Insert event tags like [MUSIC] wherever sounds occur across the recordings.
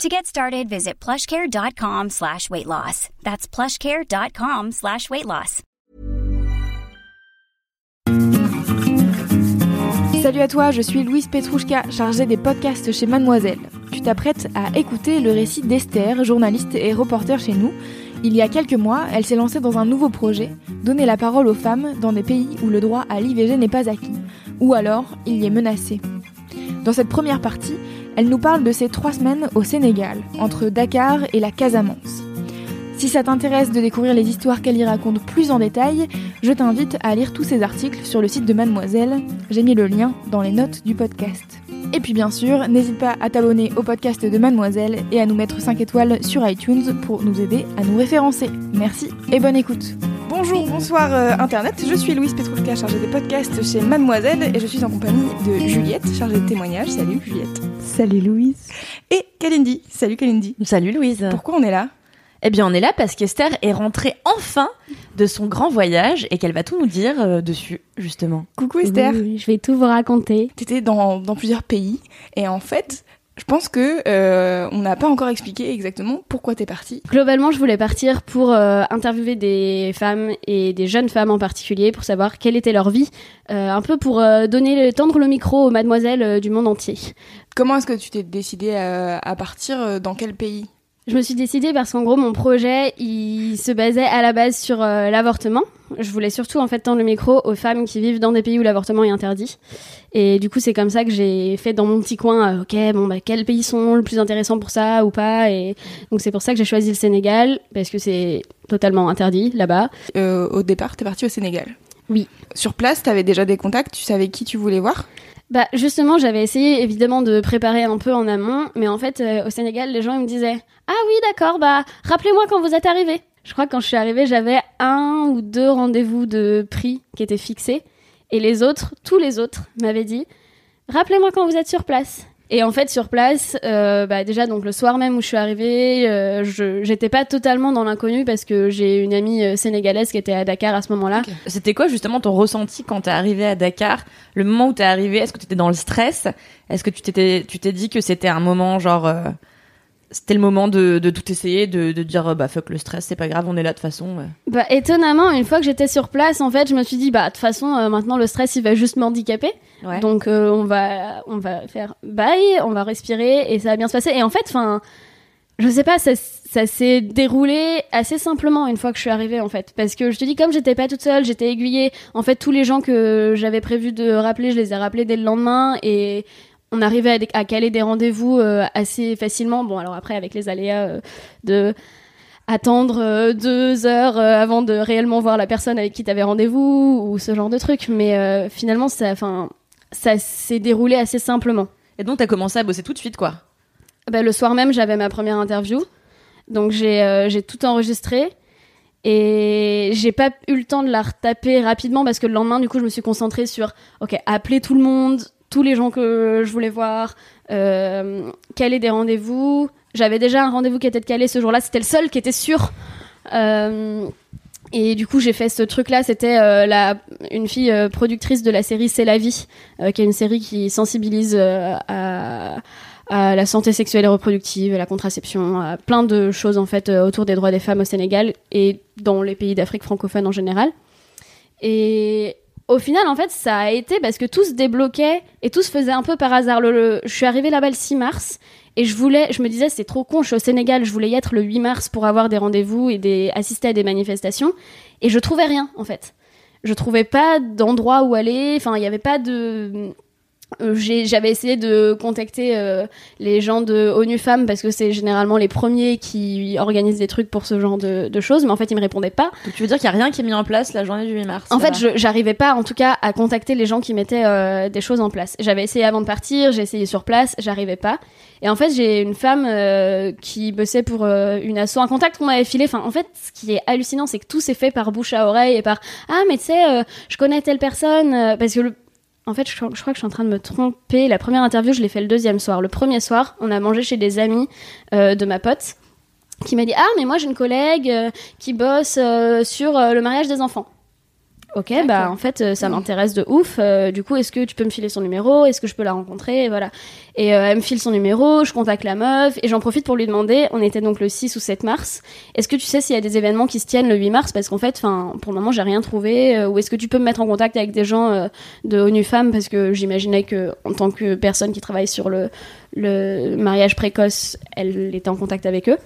To get started, visit plushcare.com slash weight loss. That's plushcare.com slash weight loss. Salut à toi, je suis Louise Petrouchka, chargée des podcasts chez Mademoiselle. Tu t'apprêtes à écouter le récit d'Esther, journaliste et reporter chez nous. Il y a quelques mois, elle s'est lancée dans un nouveau projet, donner la parole aux femmes dans des pays où le droit à l'IVG n'est pas acquis, ou alors il y est menacé. Dans cette première partie, elle nous parle de ses trois semaines au Sénégal, entre Dakar et la Casamance. Si ça t'intéresse de découvrir les histoires qu'elle y raconte plus en détail, je t'invite à lire tous ces articles sur le site de Mademoiselle. J'ai mis le lien dans les notes du podcast. Et puis bien sûr, n'hésite pas à t'abonner au podcast de Mademoiselle et à nous mettre 5 étoiles sur iTunes pour nous aider à nous référencer. Merci et bonne écoute. Bonjour, bonsoir euh, Internet, je suis Louise Petrouchka, chargée des podcasts chez Mademoiselle et je suis en compagnie de Juliette, chargée de témoignages. Salut Juliette. Salut Louise. Et Kalindi. Salut Kalindi. Salut Louise. Pourquoi on est là? Eh bien, on est là parce qu'Esther est rentrée enfin de son grand voyage et qu'elle va tout nous dire euh, dessus, justement. Coucou Esther. Oui, je vais tout vous raconter. T'étais dans, dans plusieurs pays et en fait, je pense que euh, on n'a pas encore expliqué exactement pourquoi t'es partie. Globalement, je voulais partir pour euh, interviewer des femmes et des jeunes femmes en particulier pour savoir quelle était leur vie, euh, un peu pour euh, donner le, tendre le micro aux mademoiselles euh, du monde entier. Comment est-ce que tu t'es décidée à, à partir dans quel pays? Je me suis décidée parce qu'en gros, mon projet, il se basait à la base sur euh, l'avortement. Je voulais surtout en fait tendre le micro aux femmes qui vivent dans des pays où l'avortement est interdit. Et du coup, c'est comme ça que j'ai fait dans mon petit coin, euh, ok, bon, bah, quels pays sont le plus intéressants pour ça ou pas Et donc, c'est pour ça que j'ai choisi le Sénégal, parce que c'est totalement interdit là-bas. Euh, Au départ, t'es partie au Sénégal. Oui. Sur place, t'avais déjà des contacts, tu savais qui tu voulais voir? Bah justement, j'avais essayé évidemment de préparer un peu en amont, mais en fait euh, au Sénégal, les gens me disaient "Ah oui, d'accord, bah rappelez-moi quand vous êtes arrivé." Je crois que quand je suis arrivée, j'avais un ou deux rendez-vous de prix qui étaient fixés et les autres, tous les autres m'avaient dit "Rappelez-moi quand vous êtes sur place." Et en fait, sur place, euh, bah déjà donc le soir même où je suis arrivée, euh, j'étais pas totalement dans l'inconnu parce que j'ai une amie euh, sénégalaise qui était à Dakar à ce moment-là. C'était quoi justement ton ressenti quand t'es arrivé à Dakar? Le moment où t'es arrivé, est-ce que t'étais dans le stress? Est-ce que tu tu t'es dit que c'était un moment genre, c'était le moment de, de tout essayer, de, de dire euh, bah fuck le stress, c'est pas grave, on est là de toute façon. ouais. Bah étonnamment, une fois que j'étais sur place, en fait, je me suis dit bah de toute façon euh, maintenant le stress il va juste m'handicaper. Ouais. Donc euh, on va on va faire bye, on va respirer et ça va bien se passer. Et en fait, enfin, je sais pas, ça, ça s'est déroulé assez simplement une fois que je suis arrivée en fait, parce que je te dis comme j'étais pas toute seule, j'étais aiguillée. En fait, tous les gens que j'avais prévu de rappeler, je les ai rappelés dès le lendemain et on arrivait à, caler des rendez-vous euh, assez facilement. Bon, alors après avec les aléas euh, de attendre euh, deux heures avant de réellement voir la personne avec qui t'avais rendez-vous ou ce genre de truc, mais finalement ça, ça s'est déroulé assez simplement. Et donc t'as commencé à bosser tout de suite quoi? Bah, le soir même, j'avais ma première interview. Donc j'ai j'ai tout enregistré. Et j'ai pas eu le temps de la retaper rapidement parce que le lendemain, du coup, je me suis concentrée sur, ok, appeler tout le monde, tous les gens que je voulais voir, euh, caler des rendez-vous. J'avais déjà un rendez-vous qui était caler ce jour-là, c'était le seul qui était sûr. Euh, et du coup, j'ai fait ce truc-là. C'était euh, une fille productrice de la série C'est la vie, qui est une série qui sensibilise à, à la santé sexuelle et reproductive, à la contraception, à plein de choses en fait autour des droits des femmes au Sénégal et dans les pays d'Afrique francophone en général. Et au final, en fait, ça a été parce que tout se débloquait et tout se faisait un peu par hasard. Je suis arrivée là-bas le 6 mars et je voulais, je me disais, c'est trop con, je suis au Sénégal, je voulais y être le 8 mars pour avoir des rendez-vous et assister à des manifestations et je trouvais rien, en fait. Je trouvais pas d'endroit où aller, enfin, il n'y avait pas de, j'avais essayé de contacter euh, les gens de ONU Femmes parce que c'est généralement les premiers qui organisent des trucs pour ce genre de, de choses, mais en fait ils me répondaient pas. Donc tu veux dire qu'il y a rien qui est mis en place la journée du 8 mars En fait, j'arrivais pas, en tout cas, à contacter les gens qui mettaient euh, des choses en place. J'avais essayé avant de partir, j'ai essayé sur place, j'arrivais pas. Et en fait, j'ai une femme euh, qui bossait pour euh, une asso, un contact qu'on m'avait filé. Enfin, en fait, ce qui est hallucinant, c'est que tout s'est fait par bouche à oreille et par ah mais tu sais, euh, je connais telle personne euh, parce que le en fait, je, crois que je suis en train de me tromper. La première interview, je l'ai fait le deuxième soir. Le premier soir, on a mangé chez des amis euh, de ma pote qui m'a dit Ah, mais moi j'ai une collègue euh, qui bosse euh, sur le mariage des enfants. Ok, bah en fait, euh, ça m'intéresse de ouf. Euh, du coup, est-ce que tu peux me filer son numéro? Est-ce que je peux la rencontrer? Et voilà. Et euh, elle me file son numéro, je contacte la meuf et j'en profite pour lui demander. On était donc le 6 ou 7 mars. Est-ce que tu sais s'il y a des événements qui se tiennent le 8 mars? Parce qu'en fait, enfin, pour le moment, j'ai rien trouvé. Euh, ou est-ce que tu peux me mettre en contact avec des gens euh, de ONU Femmes? Parce que j'imaginais que, en tant que personne qui travaille sur le, le mariage précoce, elle était en contact avec eux.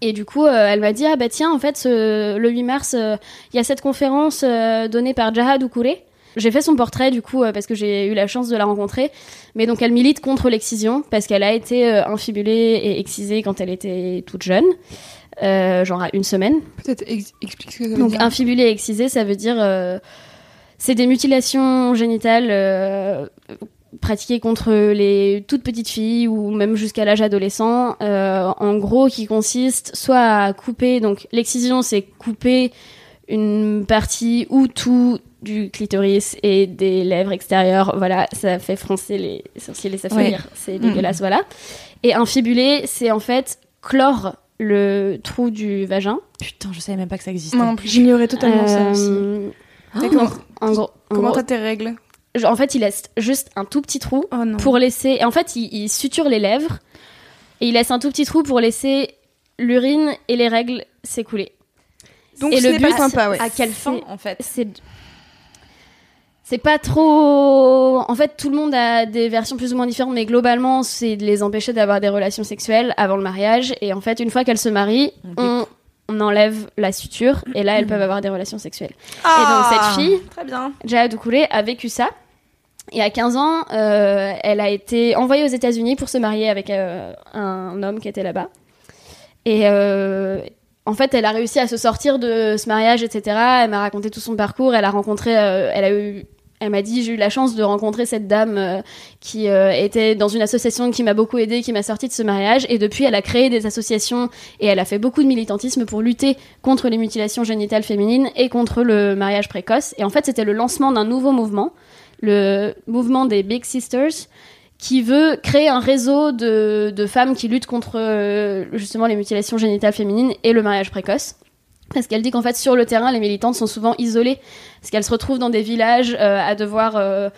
Et du coup, euh, elle m'a dit ah bah tiens, en fait, ce- le 8 mars, euh, il y a cette conférence euh, donnée par Jahad Oukouré. J'ai fait son portrait du coup euh, parce que j'ai eu la chance de la rencontrer. Mais donc elle milite contre l'excision parce qu'elle a été euh, infibulée et excisée quand elle était toute jeune, euh, genre à une semaine. Peut-être ex- explique ce que ça veut Donc dire. infibulé et excisé, ça veut dire euh, c'est des mutilations génitales pratiquées contre les toutes petites filles ou même jusqu'à l'âge adolescent. euh, en gros, qui consiste soit à couper. Donc l'excision, c'est couper une partie ou tout du clitoris et des lèvres extérieures. Voilà, ça fait froncer les sourcils et ça fait Ouais. rire. C'est dégueulasse, voilà. Et infibulé, c'est en fait clore le trou du vagin. Putain, je savais même pas que ça existait. Moi non plus, j'ignorais totalement ça aussi. Euh, D'accord. en gros, en Comment t'as tes règles? En fait, il laisse juste un tout petit trou Oh pour laisser. Et en fait, il, il suture les lèvres et il laisse un tout petit trou pour laisser l'urine et les règles s'écouler. Donc et ce le pas but, sympa, ouais. À quelle fin C'est- en fait C'est c'est pas trop. En fait, tout le monde a des versions plus ou moins différentes, mais globalement, c'est de les empêcher d'avoir des relations sexuelles avant le mariage. Et en fait, une fois qu'elles se marient, On on, enlève la suture et là, elles peuvent avoir des relations sexuelles. Ah, Et donc, cette fille, Très bien. Jaya Doucoulé a vécu ça. Et à 15 ans, euh, elle a été envoyée aux États-Unis pour se marier avec euh, un homme qui était là-bas. Et euh, en fait, elle a réussi à se sortir de ce mariage, etc. Elle m'a raconté tout son parcours. Elle a rencontré, elle a eu, elle m'a dit, j'ai eu la chance de rencontrer cette dame euh, qui euh, était dans une association qui m'a beaucoup aidée, qui m'a sorti de ce mariage. Et depuis, elle a créé des associations et elle a fait beaucoup de militantisme pour lutter contre les mutilations génitales féminines et contre le mariage précoce. Et en fait, c'était le lancement d'un nouveau mouvement, le mouvement des Big Sisters, qui veut créer un réseau de, de femmes qui luttent contre euh, justement les mutilations génitales féminines et le mariage précoce. Parce qu'elle dit qu'en fait, sur le terrain, les militantes sont souvent isolées, parce qu'elles se retrouvent dans des villages euh, à devoir euh,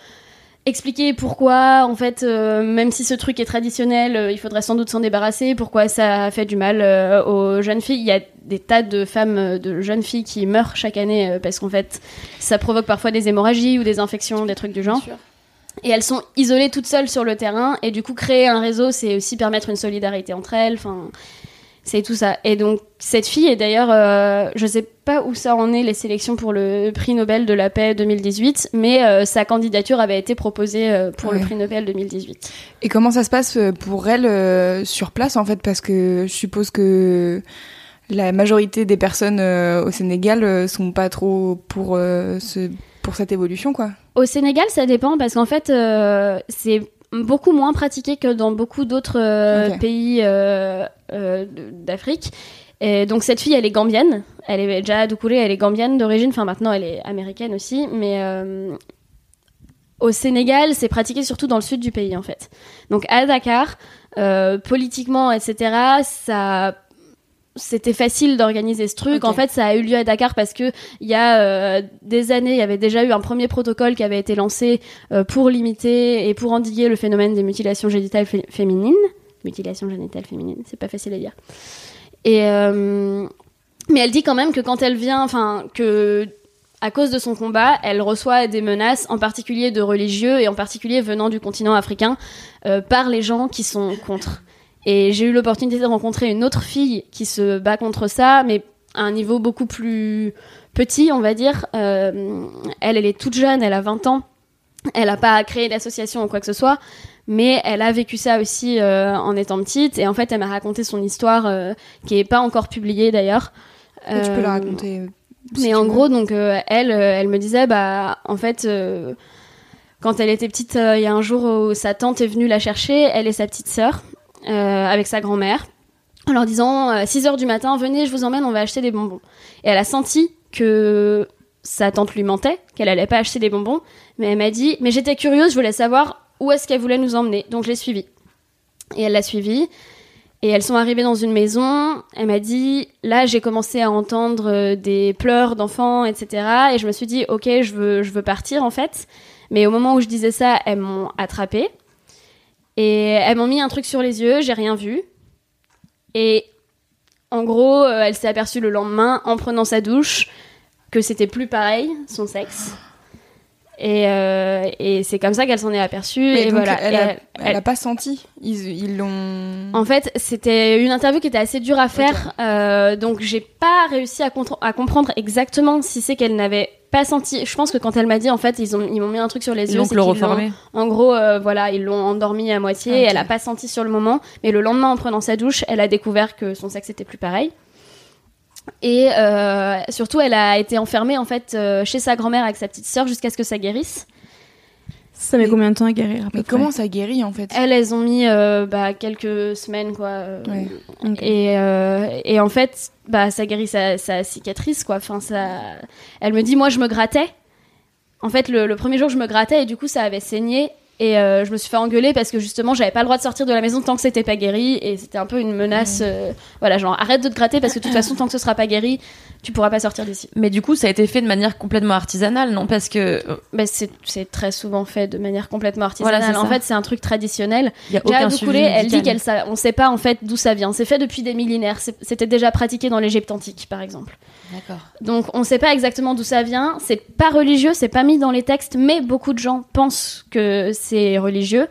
expliquer pourquoi, en fait, euh, même si ce truc est traditionnel, euh, il faudrait sans doute s'en débarrasser, pourquoi ça fait du mal euh, aux jeunes filles. Il y a des tas de femmes, de jeunes filles qui meurent chaque année, parce qu'en fait, ça provoque parfois des hémorragies ou des infections, des trucs du genre. Et elles sont isolées toutes seules sur le terrain. Et du coup, créer un réseau, c'est aussi permettre une solidarité entre elles. Enfin, c'est tout ça. Et donc, cette fille, et d'ailleurs, euh, je sais pas où ça en est les sélections pour le prix Nobel de la paix 2018, mais euh, sa candidature avait été proposée euh, pour le prix Nobel 2018. Et comment ça se passe euh, pour elle sur place en fait? Parce que je suppose que la majorité des personnes au Sénégal sont pas trop pour ce pour cette évolution quoi. Au Sénégal, ça dépend parce qu'en fait, c'est beaucoup moins pratiqué que dans beaucoup d'autres euh, pays euh, euh, d'Afrique. Et donc cette fille, elle est gambienne. Elle est déjà Doucouré, elle est gambienne d'origine. Enfin maintenant, elle est américaine aussi, mais au Sénégal, c'est pratiqué surtout dans le sud du pays en fait. Donc à Dakar, politiquement, etc., ça c'était facile d'organiser ce truc. En fait, ça a eu lieu à Dakar parce que il y a euh, des années, il y avait déjà eu un premier protocole qui avait été lancé euh, pour limiter et pour endiguer le phénomène des mutilations génitales fé- féminines. Mutilations génitales féminines, c'est pas facile à dire. Et euh, mais elle dit quand même que quand elle vient, enfin que à cause de son combat, elle reçoit des menaces, en particulier de religieux et en particulier venant du continent africain, par les gens qui sont contre. Et j'ai eu l'opportunité de rencontrer une autre fille qui se bat contre ça, mais à un niveau beaucoup plus petit, on va dire. Euh, elle, elle est toute jeune, elle a 20 ans. Elle n'a pas créé d'association ou quoi que ce soit, mais elle a vécu ça aussi euh, en étant petite. Et en fait, elle m'a raconté son histoire, euh, qui est pas encore publiée d'ailleurs. Tu peux la raconter. si mais en veux. gros, donc elle, elle me disait, bah, en fait, quand elle était petite, euh, il y a un jour où sa tante est venue la chercher, elle et sa petite sœur, avec sa grand-mère, en leur disant, euh, 6 heures du matin, venez, je vous emmène, on va acheter des bonbons. Et elle a senti que sa tante lui mentait, qu'elle allait pas acheter des bonbons, mais elle m'a dit, mais j'étais curieuse, je voulais savoir où est-ce qu'elle voulait nous emmener, donc je l'ai suivie. Et elle l'a suivie. Et elles sont arrivées dans une maison. Elle m'a dit, là, j'ai commencé à entendre euh, des pleurs d'enfants, etc. Et je me suis dit, ok, je veux, je veux partir en fait. Mais au moment où je disais ça, elles m'ont attrapée. Et elles m'ont mis un truc sur les yeux, j'ai rien vu. Et en gros, euh, elle s'est aperçue le lendemain, en prenant sa douche, que c'était plus pareil, son sexe. Et, euh, et c'est comme ça qu'elle s'en est aperçue. Mais et voilà. elle, Et a, elle- elle a pas senti. Ils l'ont. en fait, c'était une interview qui était assez dure à faire, euh, donc j'ai pas réussi à comprendre exactement si c'est qu'elle n'avait pas senti. Je pense que quand elle m'a dit, en fait, ils ont ils m'ont mis un truc sur les Ils yeux. l'ont qu'ils chloroformé. En gros, euh, voilà, ils l'ont endormie à moitié. Ok. Elle a pas senti sur le moment, mais le lendemain, en prenant sa douche, elle a découvert que son sexe était plus pareil. Et euh, surtout, elle a été enfermée en fait euh, chez sa grand-mère avec sa petite sœur jusqu'à ce que ça guérisse. Ça met Mais- combien de temps à guérir à peu Mais près comment ça guérit en fait Elles, elles ont mis euh, bah, quelques semaines, quoi. euh, Ouais. Et, euh, et en fait, bah, ça guérit sa, sa cicatrice, quoi. Enfin, ça... Elle me dit, moi, je me grattais. En fait, le, le premier jour, je me grattais et du coup, ça avait saigné. Et euh, je me suis fait engueuler parce que justement, j'avais pas le droit de sortir de la maison tant que c'était pas guéri. Et c'était un peu une menace. euh, voilà, genre, arrête de te gratter parce que de toute façon, tant que ce sera pas guéri, tu pourras pas sortir d'ici. Mais du coup, ça a été fait de manière complètement artisanale, non? Parce que euh, Bah, c'est très souvent fait de manière complètement artisanale. Voilà, c'est en ça. fait, c'est un truc traditionnel. y a aucun elle dit qu'elle on sait pas en fait d'où ça vient. C'est fait depuis des millénaires. C'était déjà pratiqué dans l'Égypte antique, par exemple. Donc on sait pas exactement d'où ça vient. C'est pas religieux, c'est pas mis dans les textes, mais beaucoup de gens pensent que c'est religieux.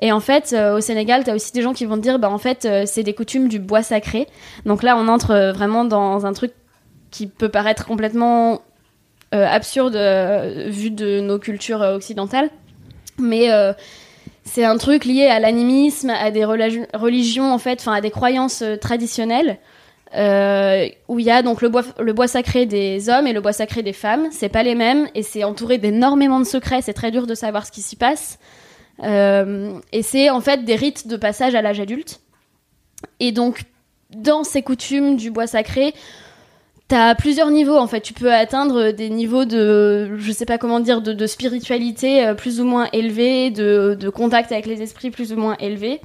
Et en fait, euh, au Sénégal, t'as aussi des gens qui vont te dire, bah en fait, euh, c'est des coutumes du bois sacré. Donc là, on entre euh, vraiment dans un truc qui peut paraître complètement absurde vu de nos cultures occidentales, mais c'est un truc lié à l'animisme, à des religions en fait, enfin à des croyances traditionnelles. Euh, où il y a donc le bois, sacré des hommes et le bois sacré des femmes, c'est pas les mêmes et c'est entouré d'énormément de secrets, c'est très dur de savoir ce qui s'y passe. Euh, et c'est en fait des rites de passage à l'âge adulte. Et donc, dans ces coutumes du bois sacré, t'as plusieurs niveaux en fait. Tu peux atteindre des niveaux de, je sais pas comment dire, de, spiritualité euh, plus ou moins élevés, de, de contact avec les esprits plus ou moins élevés.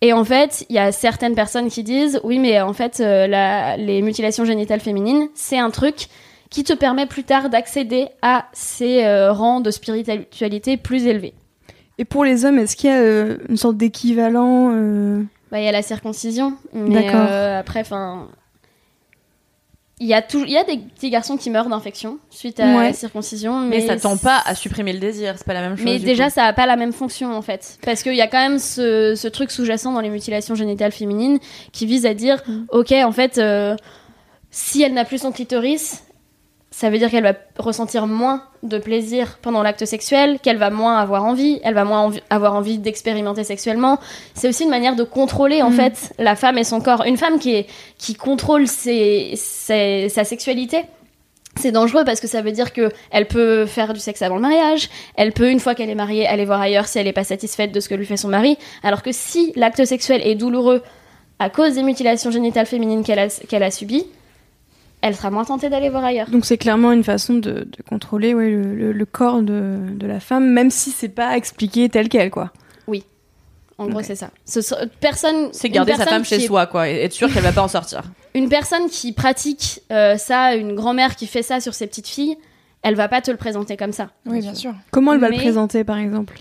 Et en fait, il y a certaines personnes qui disent, oui, mais en fait, euh, la- les mutilations génitales féminines, c'est un truc qui te permet plus tard d'accéder à ces euh, rangs de spiritualité plus élevés. Et pour les hommes, est-ce qu'il y a euh, une sorte d'équivalent Bah, il y a la circoncision, mais D'accord. après, enfin, il y a tout, il y a des petits garçons qui meurent d'infection suite à Ouais. la circoncision, Mais, mais, ça tend pas à supprimer le désir, c'est pas la même chose. Mais déjà, coup. ça a pas la même fonction en fait, parce qu'il y a quand même ce, ce truc sous-jacent dans les mutilations génitales féminines qui vise à dire, Mm. ok, en fait, euh, si elle n'a plus son clitoris, ça veut dire qu'elle va ressentir moins de plaisir pendant l'acte sexuel, qu'elle va moins avoir envie, elle va moins envi- avoir envie d'expérimenter sexuellement. C'est aussi une manière de contrôler en Mm. fait la femme et son corps. Une femme qui est qui contrôle ses, ses- sa sexualité. C'est dangereux parce que ça veut dire que elle peut faire du sexe avant le mariage, elle peut une fois qu'elle est mariée aller voir ailleurs si elle n'est pas satisfaite de ce que lui fait son mari, alors que si l'acte sexuel est douloureux à cause des mutilations génitales féminines qu'elle a, qu'elle a subies, elle sera moins tentée d'aller voir ailleurs. Donc c'est clairement une façon de, de contrôler ouais, le, le- le corps de, de la femme, même si c'est pas expliqué tel quel, quoi. En gros, c'est ça. Ce personne, C'est garder sa femme chez est- soi, quoi, et être sûr qu'elle va pas en sortir. [LAUGHS] Une personne qui pratique euh, ça, une grand-mère qui fait ça sur ses petites filles, elle va pas te le présenter comme ça. Oui, bien sûr. Comment elle va Mais- le présenter, par exemple?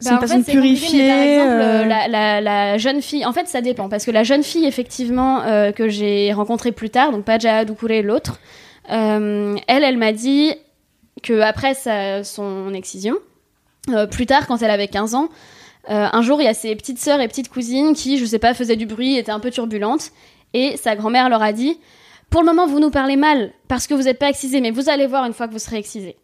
C'est Bah, une en personne fait, c'est purifiée. par exemple, euh, euh, la, la- la jeune fille, en fait, ça dépend parce que la jeune fille, effectivement, euh, que j'ai rencontrée plus tard, donc pas Jahad Doucouré, l'autre, euh, elle, elle m'a dit que après sa- son excision, plus tard, quand elle avait 15 ans, un jour, il y a ses petites sœurs et petites cousines qui, je sais pas, faisaient du bruit, étaient un peu turbulentes, et sa grand-mère leur a dit Pour le moment, vous nous parlez mal parce que vous n'êtes pas excisé, mais vous allez voir une fois que vous serez excisé.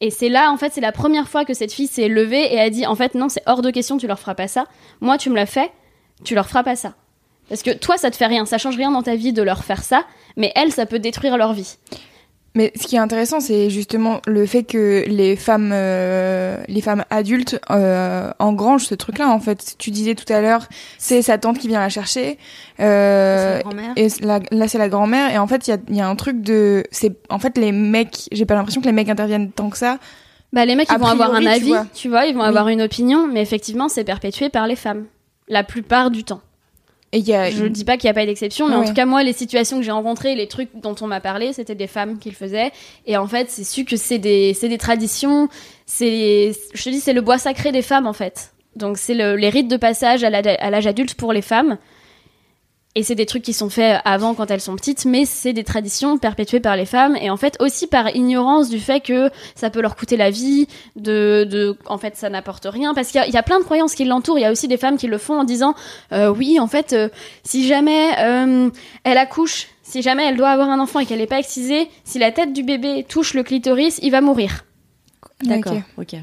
Et c'est là, en fait, c'est la première fois que cette fille s'est levée et a dit, en fait, non, c'est hors de question, tu leur feras pas ça. Moi, tu me l'as fait, tu leur feras pas ça. Parce que toi, ça te fait rien, ça change rien dans ta vie de leur faire ça, mais elles, ça peut détruire leur vie. Mais ce qui est intéressant, c'est justement le fait que les femmes, euh, les femmes adultes euh, engrangent ce truc-là. En fait, tu disais tout à l'heure, c'est sa tante qui vient la chercher. Euh, et la, là, c'est la grand-mère. Et en fait, il y a, y a, un truc de, c'est en fait les mecs. J'ai pas l'impression que les mecs interviennent tant que ça. Bah, les mecs, ils vont avoir un avis, tu vois, ils vont avoir une opinion, mais effectivement, c'est perpétué par les femmes la plupart du temps. Et y a... Je ne dis pas qu'il n'y a pas d'exception, mais en tout cas, moi, les situations que j'ai rencontrées, les trucs dont on m'a parlé, c'était des femmes qui le faisaient. Et en fait, c'est su que c'est des, des traditions. C'est, je te dis, c'est le bois sacré des femmes, en fait. Donc, c'est le, les rites de passage à l'âge adulte pour les femmes. Et c'est des trucs qui sont faits avant quand elles sont petites, mais c'est des traditions perpétuées par les femmes et en fait aussi par ignorance du fait que ça peut leur coûter la vie, de, de en fait ça n'apporte rien parce qu'il y, y, a plein de croyances qui l'entourent. Il y a aussi des femmes qui le font en disant euh, oui en fait euh, si jamais euh, elle accouche, si jamais elle doit avoir un enfant et qu'elle n'est pas excisée, si la tête du bébé touche le clitoris, il va mourir. D'accord, ok.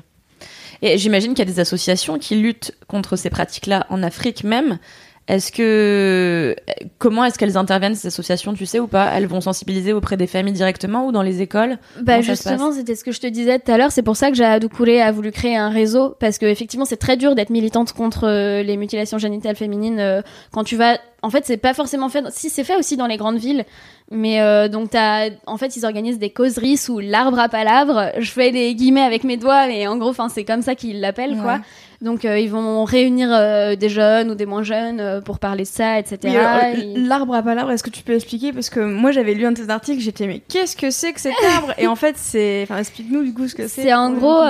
Et j'imagine qu'il y a des associations qui luttent contre ces pratiques-là en Afrique même. Est-ce que comment est-ce qu'elles interviennent ces associations, tu sais ou pas? Elles vont sensibiliser auprès des familles directement ou dans les écoles? Bah justement, c'était ce que je te disais tout à l'heure. C'est pour ça que Jahadou a voulu créer un réseau parce que effectivement, c'est très dur d'être militante contre euh, les mutilations génitales féminines euh, quand tu vas. En fait, c'est pas forcément fait. Si c'est fait aussi dans les grandes villes, mais euh, donc as... en fait, ils organisent des causeries sous l'arbre à palabres. Je fais des guillemets avec mes doigts, mais en gros, enfin, c'est comme ça qu'ils l'appellent, quoi. Donc euh, ils vont réunir euh, des jeunes ou des moins jeunes euh, pour parler de ça, etc. L'arbre à palabres, est-ce que tu peux expliquer? Parce que moi j'avais lu un de tes articles, j'étais mais qu'est-ce que c'est que cet [LAUGHS] arbre? Et en fait c'est, enfin explique-nous du coup ce que c'est. C'est en gros,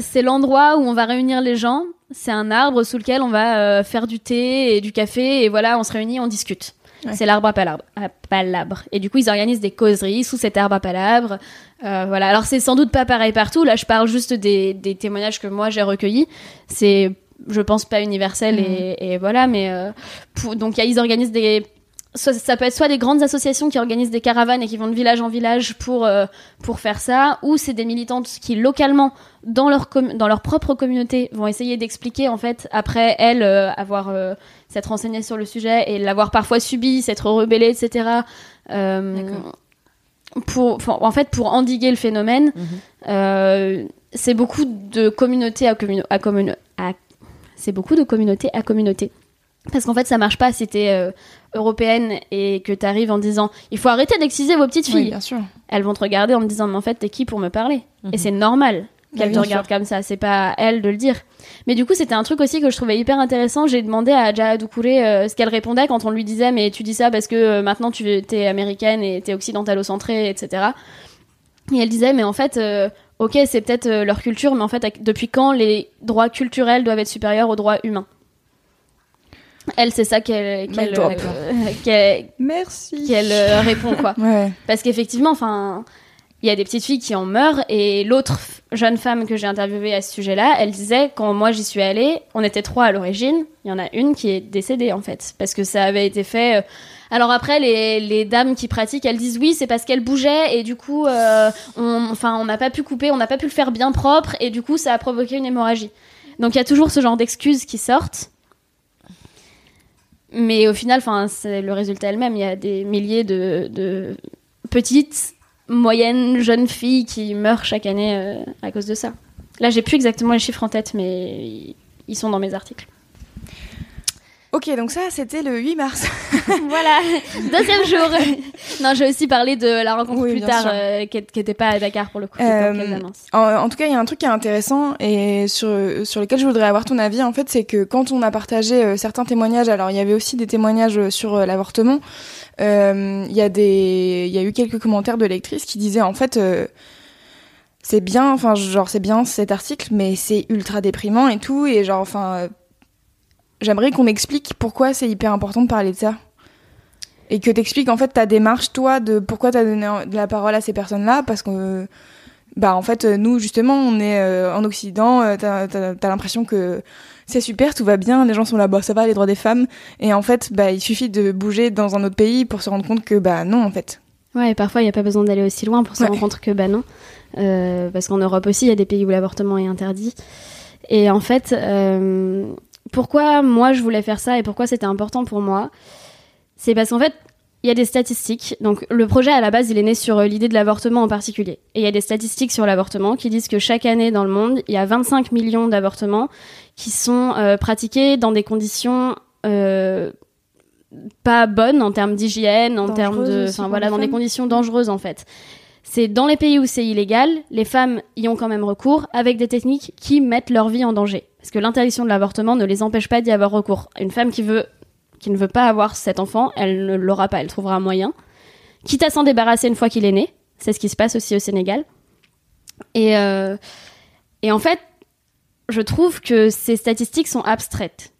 c'est l'endroit où on va réunir les gens. C'est un arbre sous lequel on va faire du thé et du café et voilà, on se réunit, on discute. C'est l'arbre à palabres. Et du coup, ils organisent des causeries sous cet arbre à palabres. Euh, voilà. Alors, c'est sans doute pas pareil partout. Là, je parle juste des, des témoignages que moi j'ai recueillis. C'est, je pense, pas universel et, mhm. et, voilà. Mais euh, pour, donc, ils organisent des ça, peut être soit des grandes associations qui organisent des caravanes et qui vont de village en village pour euh, pour faire ça, ou c'est des militantes qui localement dans leur dans leur propre communauté vont essayer d'expliquer en fait après elles euh, avoir euh, s'être renseignées sur le sujet et l'avoir parfois subi, s'être rebellée, etc. pour, en fait pour endiguer le phénomène, mhm. c'est beaucoup de communauté à communauté à, c'est beaucoup de communauté à communauté. Parce qu'en fait, ça marche pas si t'es euh, européenne et que t'arrives en disant il faut arrêter d'exciser vos petites filles. bien sûr. Elles vont te regarder en me disant mais en fait, t'es qui pour me parler? Et mhm. c'est normal qu'elles te regardent comme ça. C'est pas à elles de le dire. Mais du coup, c'était un truc aussi que je trouvais hyper intéressant. J'ai demandé à Doucouré euh, ce qu'elle répondait quand on lui disait mais tu dis ça parce que euh, maintenant tu es américaine et t'es occidentalo-centrée, etc. Et elle disait mais en fait. ok, c'est peut-être leur culture, mais en fait, depuis quand les droits culturels doivent être supérieurs aux droits humains? Elle, c'est ça qu'elle qu'elle euh, [LAUGHS] merci qu'elle euh, répond quoi. Parce qu'effectivement, enfin, il y a des petites filles qui en meurent et l'autre jeune femme que j'ai interviewée à ce sujet-là, elle disait quand moi j'y suis allée, on était trois à l'origine, il y en a une qui est décédée en fait parce que ça avait été fait. Euh, alors après, les, les, dames qui pratiquent, elles disent oui, c'est parce qu'elle bougeait et du coup, on, enfin, on n'a pas pu couper, on n'a pas pu le faire bien propre et du coup, ça a provoqué une hémorragie. Donc il y a toujours ce genre d'excuses qui sortent. Mais au final, c'est le résultat elle-même. Il y a des milliers de, petites, moyennes, jeunes filles qui meurent chaque année euh, à cause de ça. Là, j'ai plus exactement les chiffres en tête, mais ils sont dans mes articles. Ok, donc ça, c'était le 8 mars. [LAUGHS] voilà, deuxième jour. [LAUGHS] non, j'ai aussi parlé de la rencontre plus tard, euh, qui n'était pas à Dakar pour le coup. Euh, en, tout cas, il y a un truc qui est intéressant et sur, sur lequel je voudrais avoir ton avis, en fait, c'est que quand on a partagé euh, certains témoignages, alors il y avait aussi des témoignages sur l'avortement, il y, a des, il y a eu quelques commentaires de lectrices qui disaient, en fait, c'est bien, enfin, genre, c'est bien cet article, mais c'est ultra déprimant et tout, et genre, enfin j'aimerais qu'on explique pourquoi c'est hyper important de parler de ça. Et que t'expliques en fait ta démarche, toi, de pourquoi t'as donné de la parole à ces personnes-là, parce que, bah en fait, nous, justement, on est euh, en Occident, euh, t'as as, l'impression que c'est super, tout va bien, les gens sont là, bah ça va, les droits des femmes. Et en fait, bah il suffit de bouger dans un autre pays pour se rendre compte que, bah non, en fait. Ouais, et parfois il n'y a pas besoin d'aller aussi loin pour se Ouais. rendre compte que bah non. Euh, parce qu'en Europe aussi, il y a des pays où l'avortement est interdit. Et en fait, euh, pourquoi moi je voulais faire ça et pourquoi c'était important pour moi C'est parce qu'en fait, il y a des statistiques. Donc le projet à la base, il est né sur euh, l'idée de l'avortement en particulier. Et il y a des statistiques sur l'avortement qui disent que chaque année dans le monde, il y a 25 millions d'avortements qui sont euh, pratiqués dans des conditions euh, pas bonnes en termes d'hygiène, en termes de, enfin voilà, dans des conditions dangereuses en fait. C'est dans les pays où c'est illégal, les femmes y ont quand même recours avec des techniques qui mettent leur vie en danger. Parce que l'interdiction de l'avortement ne les empêche pas d'y avoir recours. Une femme qui veut, qui ne veut pas avoir cet enfant, elle ne l'aura pas, elle trouvera un moyen. Quitte à s'en débarrasser une fois qu'il est né. C'est ce qui se passe aussi au Sénégal. Et, euh, en fait, je trouve que ces statistiques sont abstraites.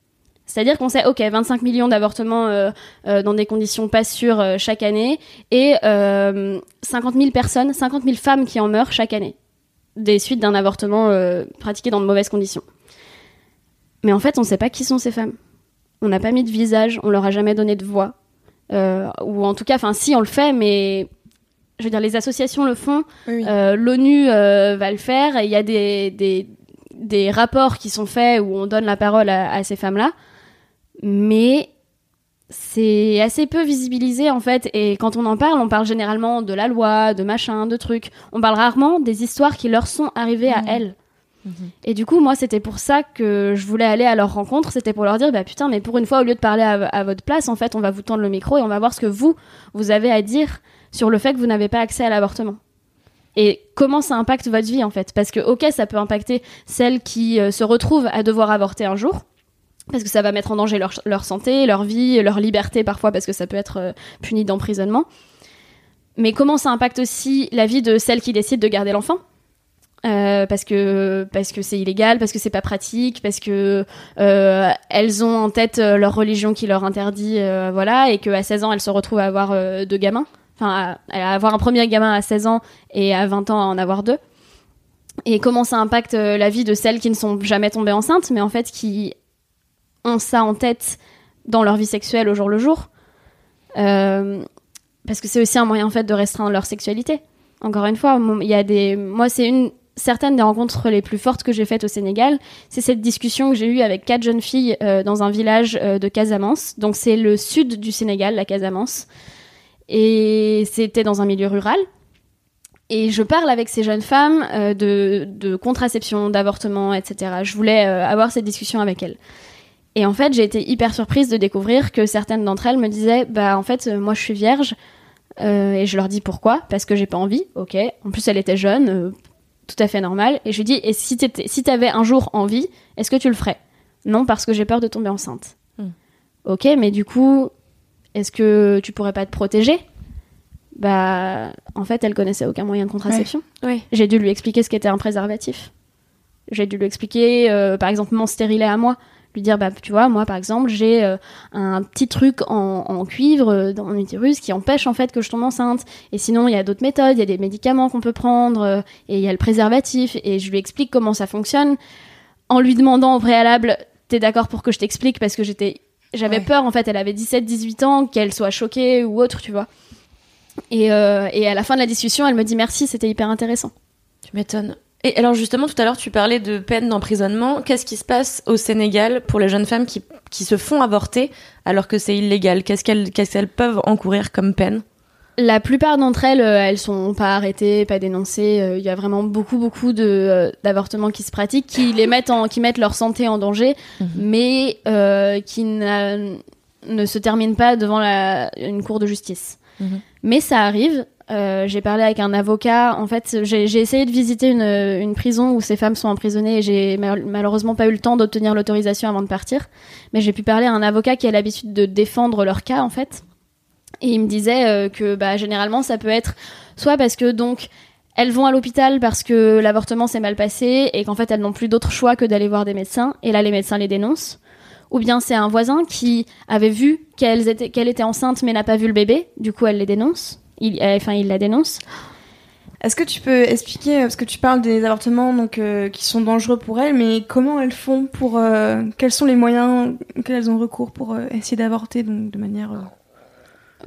C'est-à-dire qu'on sait, ok, 25 millions d'avortements euh, euh, dans des conditions pas sûres chaque année et euh, 50 000 personnes, 50 000 femmes qui en meurent chaque année des suites d'un avortement pratiqué dans de mauvaises conditions. Mais en fait, on ne sait pas qui sont ces femmes. On n'a pas mis de visage, on leur a jamais donné de voix. Euh, ou en tout cas, enfin, si on le fait, mais je veux dire, les associations le font, Oui, euh, L'ONU euh, va le faire. Il y a des, des, des rapports qui sont faits où on donne la parole à, à ces femmes-là. Mais c'est assez peu visibilisé en fait. Et quand on en parle, on parle généralement de la loi, de machin, de trucs. On parle rarement des histoires qui leur sont arrivées à elles. Et du coup, moi, c'était pour ça que je voulais aller à leur rencontre. C'était pour leur dire, bah putain, mais pour une fois, au lieu de parler à, à votre place, en fait, on va vous tendre le micro et on va voir ce que vous, vous avez à dire sur le fait que vous n'avez pas accès à l'avortement. Et comment ça impacte votre vie, en fait? Parce que, ok, ça peut impacter celles qui euh, se retrouvent à devoir avorter un jour. Parce que ça va mettre en danger leur, leur santé, leur vie, leur liberté parfois, parce que ça peut être euh, puni d'emprisonnement. Mais comment ça impacte aussi la vie de celles qui décident de garder l'enfant? Euh, parce que parce que c'est illégal, parce que c'est pas pratique, parce que euh, elles ont en tête euh, leur religion qui leur interdit, euh, voilà, et qu'à 16 ans elles se retrouvent à avoir euh, deux gamins, enfin à, à avoir un premier gamin à 16 ans et à 20 ans à en avoir deux. Et comment ça impacte la vie de celles qui ne sont jamais tombées enceintes, mais en fait qui ont ça en tête dans leur vie sexuelle au jour le jour, parce que c'est aussi un moyen en fait de restreindre leur sexualité. Encore une fois, il y a des, moi c'est une certaines des rencontres les plus fortes que j'ai faites au Sénégal, c'est cette discussion que j'ai eue avec quatre jeunes filles euh, dans un village euh, de Casamance. Donc c'est le sud du Sénégal, la Casamance. Et c'était dans un milieu rural. Et je parle avec ces jeunes femmes euh, de, de contraception, d'avortement, etc. Je voulais avoir cette discussion avec elles. Et en fait, j'ai été hyper surprise de découvrir que certaines d'entre elles me disaient, bah en fait, moi je suis vierge. Et je leur dis pourquoi Parce que j'ai pas envie. Ok. En plus, elle était jeune, tout à fait normal. Et je lui dis, et si t'étais- si t'avais un jour envie, est-ce que tu le ferais? Non, parce que j'ai peur de tomber enceinte. Hmm. Ok, mais du coup, est-ce que tu pourrais pas te protéger? Bah, en fait, elle connaissait aucun moyen de contraception. Ouais. J'ai dû lui expliquer ce qu'était un préservatif. J'ai dû lui expliquer, euh, par exemple, mon stérilet à moi. Lui dire, bah, tu vois, moi, par exemple, j'ai euh, un petit truc en, en cuivre euh, dans mon utérus qui empêche, en fait, que je tombe enceinte. Et sinon, il y a d'autres méthodes, il y a des médicaments qu'on peut prendre, euh, et il y a le préservatif. Et je lui explique comment ça fonctionne en lui demandant au préalable, t'es d'accord pour que je t'explique? Parce que j'étais, j'avais Ouais. peur, en fait, elle avait 17, 18 ans, qu'elle soit choquée ou autre, tu vois. Et, et à la fin de la discussion, elle me dit merci, c'était hyper intéressant. Tu m'étonnes. Et alors justement, tout à l'heure, tu parlais de peine d'emprisonnement. Qu'est-ce qui se passe au Sénégal pour les jeunes femmes qui, qui se font avorter alors que c'est illégal? Qu'est-ce qu'elles peuvent encourir comme peine? La plupart d'entre elles, euh, elles sont pas arrêtées, pas dénoncées. Euh, Il y a vraiment beaucoup, beaucoup de euh, d'avortements qui se pratiquent, qui les mettent en, qui mettent leur santé en danger, Mhm. mais euh, qui ne se terminent pas devant la, une cour de justice. Mhm. Mais ça arrive. Euh, j'ai parlé avec un avocat. En fait, j'ai essayé de visiter une, prison où ces femmes sont emprisonnées et j'ai mal- malheureusement pas eu le temps d'obtenir l'autorisation avant de partir. Mais j'ai pu parler à un avocat qui a l'habitude de défendre leur cas, en fait. Et il me disait euh, que bah, généralement, ça peut être soit parce que donc elles vont à l'hôpital parce que l'avortement s'est mal passé et qu'en fait elles n'ont plus d'autre choix que d'aller voir des médecins et là les médecins les dénoncent. Ou bien c'est un voisin qui avait vu qu'elle était, qu'elle était enceinte mais n'a pas vu le bébé, du coup elle les dénonce. Il, euh, enfin, il la dénonce. Est-ce que tu peux expliquer, euh, parce que tu parles des avortements donc, euh, qui sont dangereux pour elles, mais comment elles font pour... euh, quels sont les moyens auxquels elles ont recours pour euh, essayer d'avorter donc, de manière...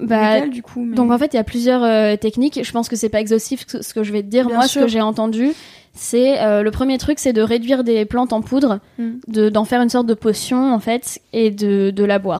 Bah, Lequel, du coup mais- Donc en fait, il y a plusieurs techniques. Je pense que c'est pas exhaustif ce que je vais te dire. Bien Moi, sûr. ce que j'ai entendu, c'est le premier truc, c'est de réduire des plantes en poudre, Mm. de d'en faire une sorte de potion en fait, et de de la boire.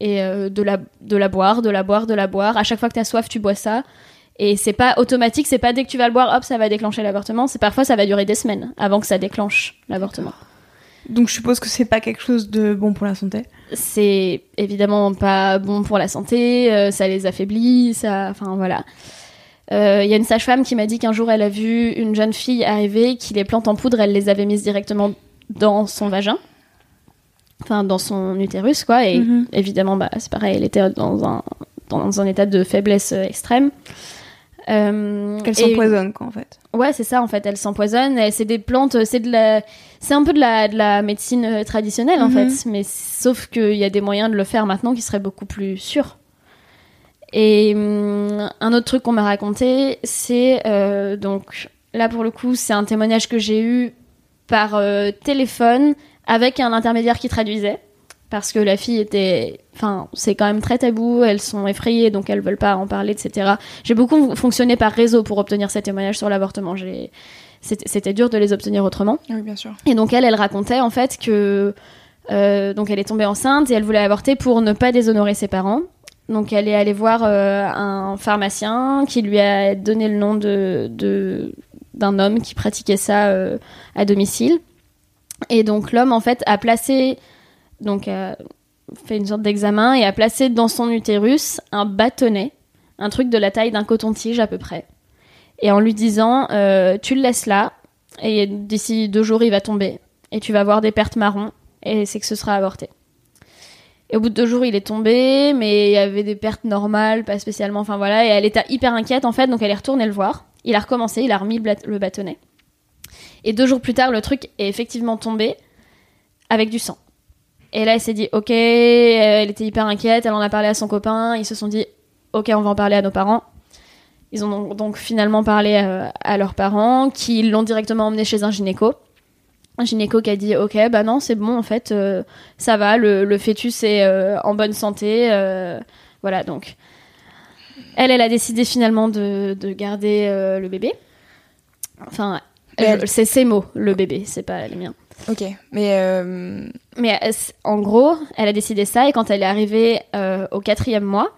Et euh, de la de la boire, de la boire, de la boire. À chaque fois que t'as soif, tu bois ça. Et c'est pas automatique, c'est pas dès que tu vas le boire, hop, ça va déclencher l'avortement. C'est parfois ça va durer des semaines avant que ça déclenche l'avortement. Donc je suppose que c'est pas quelque chose de bon pour la santé. C'est évidemment pas bon pour la santé, euh, ça les affaiblit, ça, enfin voilà. Euh, Il y a une sage-femme qui m'a dit qu'un jour elle a vu une jeune fille arriver, qui les plantes en poudre, elle les avait mises directement dans son vagin, enfin dans son utérus quoi. Et Mhm. évidemment, bah c'est pareil, elle était dans un dans un état de faiblesse euh, extrême. Euh, Qu'elle et- s'empoisonne quoi en fait. Ouais, c'est ça en fait. Elles s'empoisonnent. et C'est des plantes, c'est de la, c'est un peu de la, de la médecine euh, traditionnelle en Mhm. fait, mais sauf qu'il y a des moyens de le faire maintenant qui seraient beaucoup plus sûrs. Et hum, un autre truc qu'on m'a raconté, c'est euh, donc là pour le coup, c'est un témoignage que j'ai eu par euh, téléphone avec un intermédiaire qui traduisait. Parce que la fille était. Enfin, c'est quand même très tabou, elles sont effrayées, donc elles veulent pas en parler, etc. J'ai beaucoup fonctionné par réseau pour obtenir ces témoignages sur l'avortement. J'ai- C'était dur de les obtenir autrement. Oui bien sûr. Et donc elle, elle racontait en fait que euh, donc elle est tombée enceinte et elle voulait avorter pour ne pas déshonorer ses parents. Donc elle est allée voir euh, un pharmacien qui lui a donné le nom de- d'un homme qui pratiquait ça euh, à domicile. Et donc l'homme en fait a placé donc a fait une sorte d'examen et a placé dans son utérus un bâtonnet, un truc de la taille d'un coton-tige à peu près. Et en lui disant euh, tu le laisses là et d'ici deux jours il va tomber et tu vas voir des pertes marron et c'est que ce sera avorté. Et au bout de deux jours il est tombé mais il y avait des pertes normales, pas spécialement, enfin voilà, et elle était hyper inquiète en fait donc elle est retournée le voir. Il a recommencé, il a remis le bâtonnet. Et deux jours plus tard le truc est effectivement tombé avec du sang. Et là elle s'est dit ok, elle était hyper inquiète, elle en a parlé à son copain, ils se sont dit ok on va en parler à nos parents. Ils ont donc, finalement parlé euh, à leurs parents, qui l'ont directement emmené chez un gynéco. Un gynéco qui a dit ok bah non c'est bon en fait euh, ça va le, fœtus est euh, en bonne santé voilà donc elle elle a décidé finalement de, de garder le bébé enfin elle- je- c'est ses mots le bébé c'est pas les miens Ok, mais euh, mais euh, en gros, elle a décidé ça et quand elle est arrivée euh, au quatrième mois,